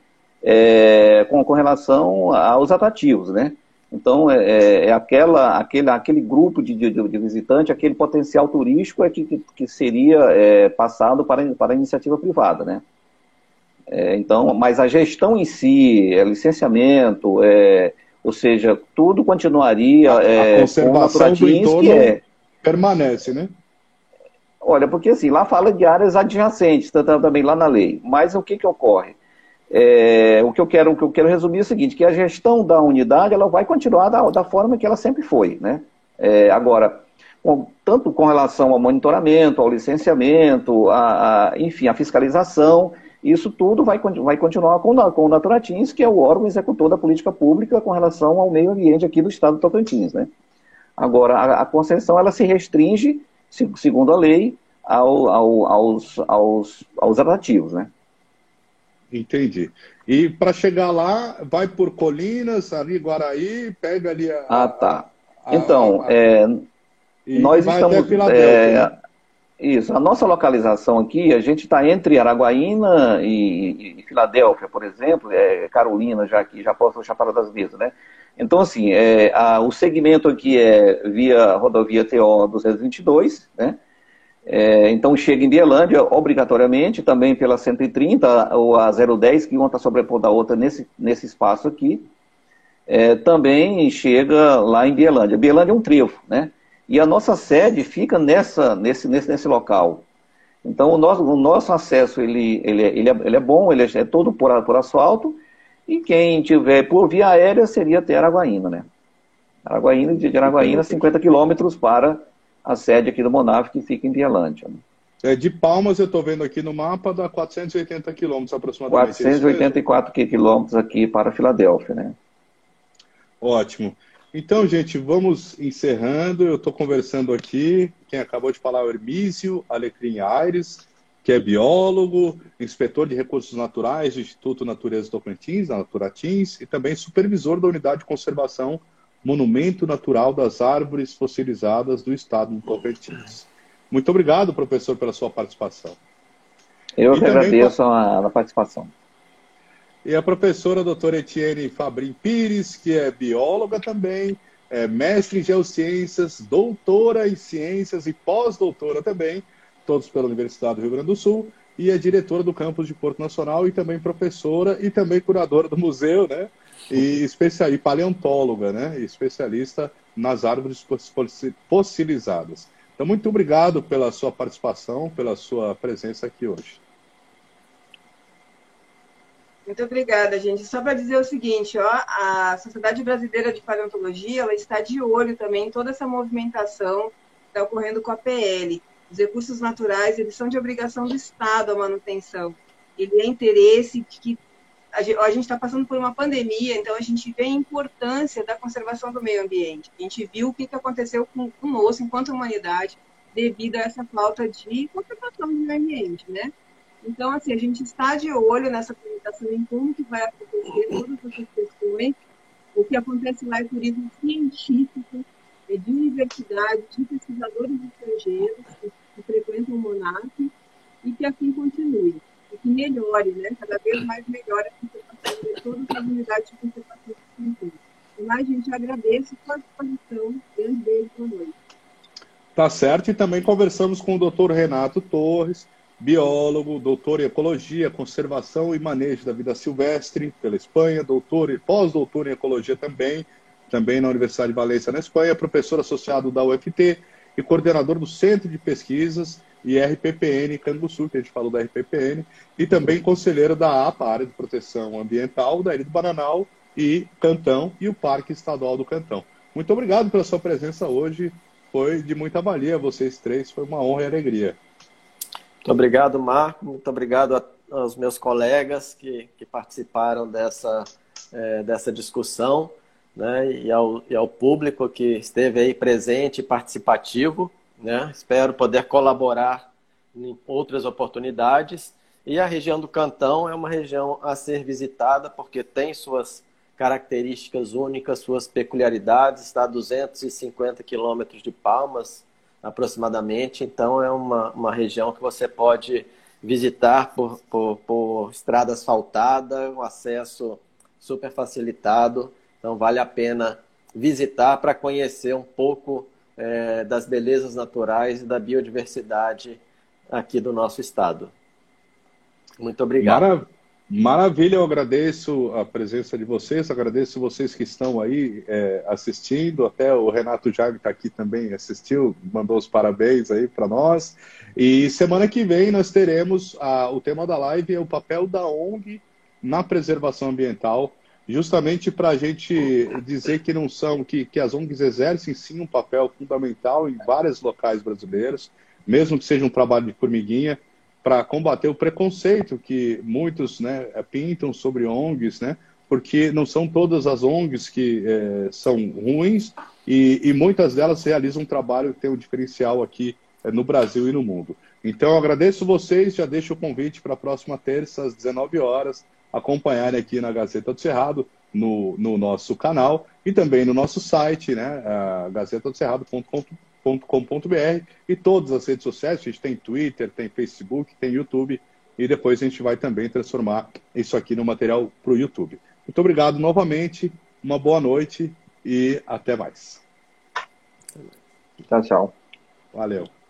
é, com, com relação aos atrativos, né? Então, é, é, é aquela, aquele, aquele grupo de, de, de visitante, aquele potencial turístico é que, que, seria é, passado para, para a iniciativa privada, né? É, então, mas a gestão em si, é, licenciamento, é, ou seja, tudo continuaria a, a conservação do entorno é, permanece, né? Olha, porque assim, lá fala de áreas adjacentes, também lá na lei. Mas o que, que ocorre? É, o, que eu quero, o que eu quero resumir é o seguinte, que a gestão da unidade ela vai continuar da, da forma que ela sempre foi. Né? É, agora, com, tanto com relação ao monitoramento, ao licenciamento, a, a, enfim, a fiscalização, isso tudo vai, vai continuar com, com o Naturatins, que é o órgão executor da política pública com relação ao meio ambiente aqui do estado do Tocantins. Né? Agora, a, a concessão ela se restringe, segundo a lei, ao, ao, aos, aos, aos atrativos, né? Entendi. E para chegar lá, vai por Colinas, ali Guaraí, pega ali a. Ah, tá. A, então, a, a, é, nós estamos. É, né? Isso, a nossa localização aqui, a gente está entre Araguaína e, e, Filadélfia, por exemplo, é, Carolina, já aqui, já posso Chapada das Mesas, né? Então, assim, é, a, o segmento aqui é via rodovia TO 222, né? É, então chega em Bielândia, obrigatoriamente, também pela 130 ou a 010, que uma está sobrepondo a outra nesse, nesse espaço aqui. É, também chega lá em Bielândia. Bielândia é um trevo, né? E a nossa sede fica nessa, nesse, nesse, nesse local. Então o nosso, o nosso acesso ele, ele, é, ele, é, ele é bom, ele é, é todo por, por asfalto, e quem tiver por via aérea seria até Araguaína, né? Araguaína, de Araguaína, 50 quilômetros para a sede aqui do Monaf, que fica em Vialândia. Né? É, de Palmas, eu estou vendo aqui no mapa, dá 480 quilômetros aproximadamente. 484 é quilômetros aqui para Filadélfia, né? Ótimo. Então, gente, vamos encerrando. Eu estou conversando aqui. Quem acabou de falar é o Hermísio Alecrim Aires, que é biólogo, inspetor de recursos naturais do Instituto Natureza Tocantins, da Naturatins, e também supervisor da Unidade de Conservação Monumento Natural das Árvores Fossilizadas do Estado do Tocantins. Muito obrigado, professor, pela sua participação. Eu que agradeço a, a participação. E a professora doutora Etienne Fabrim Pires, que é bióloga também, é mestre em geociências, doutora em ciências e pós-doutora também, todos pela Universidade do Rio Grande do Sul, e é diretora do campus de Porto Nacional e também professora e também curadora do museu, né? E, especial, paleontóloga, né? E especialista nas árvores fossilizadas. Então, muito obrigado pela sua participação, pela sua presença aqui hoje. Muito obrigada, gente. Só para dizer o seguinte, ó, a Sociedade Brasileira de Paleontologia ela está de olho também em toda essa movimentação está ocorrendo com a PL. Os recursos naturais, eles são de obrigação do Estado a manutenção. Ele é interesse de que a gente está passando por uma pandemia, então a gente vê a importância da conservação do meio ambiente. A gente viu o que, que aconteceu com, conosco, enquanto humanidade, devido a essa falta de conservação do meio ambiente, né? Então, assim, a gente está de olho nessa apresentação em como que vai acontecer todas essas questões. O que acontece lá é turismo científico, é de universidade, de pesquisadores estrangeiros que, que frequentam o Monarque e que assim continue. E melhore, né? Cada vez mais melhore a conservação de todas as unidades de conservação do Mas, Mas, gente, agradeço a participação. Grande beijo, boa noite. Tá certo, e também conversamos com o doutor Renato Torres, biólogo, doutor em ecologia, conservação e manejo da vida silvestre pela Espanha, doutor e pós-doutor em ecologia também, também na Universidade de Valência, na Espanha, professor associado da UFT e coordenador do Centro de Pesquisas e RPPN Canguçu, que a gente falou da RPPN, e também conselheiro da APA, Área de Proteção Ambiental, da Ilha do Bananal e Cantão e o Parque Estadual do Cantão. Muito obrigado pela sua presença hoje foi de muita valia, vocês três, foi uma honra e alegria. Muito obrigado, Marco, muito obrigado aos meus colegas que, que participaram dessa, é, dessa discussão, né, e ao, e ao público que esteve aí presente e participativo. Né? Espero poder colaborar em outras oportunidades. E a região do Cantão é uma região a ser visitada porque tem suas características únicas, suas peculiaridades, está a 250 quilômetros de Palmas, aproximadamente, então é uma, uma região que você pode visitar por, por, por estrada asfaltada, um acesso super facilitado, então vale a pena visitar para conhecer um pouco é, das belezas naturais e da biodiversidade aqui do nosso estado. Muito obrigado. Maravilha. Maravilha, eu agradeço a presença de vocês, agradeço vocês que estão aí é, assistindo, até o Renato Jag está aqui também, assistiu, mandou os parabéns aí para nós. E semana que vem nós teremos a, o tema da live é o papel da ONG na preservação ambiental, justamente para a gente dizer que não são, que, que as ONGs exercem sim um papel fundamental em vários locais brasileiros, mesmo que seja um trabalho de formiguinha para combater o preconceito que muitos né, pintam sobre ONGs, né, porque não são todas as ONGs que é, são ruins e, e, muitas delas realizam um trabalho que tem um diferencial aqui é, no Brasil e no mundo. Então, agradeço vocês, já deixo o convite para a próxima terça, às 19 horas, acompanharem aqui na Gazeta do Cerrado, no, no nosso canal e também no nosso site, né, gazetadocerrado.com.br com.br e todas as redes sociais. A gente tem Twitter, tem Facebook, tem YouTube e depois a gente vai também transformar isso aqui no material para o YouTube. Muito obrigado novamente, uma boa noite e até mais. Tchau, tchau. Valeu.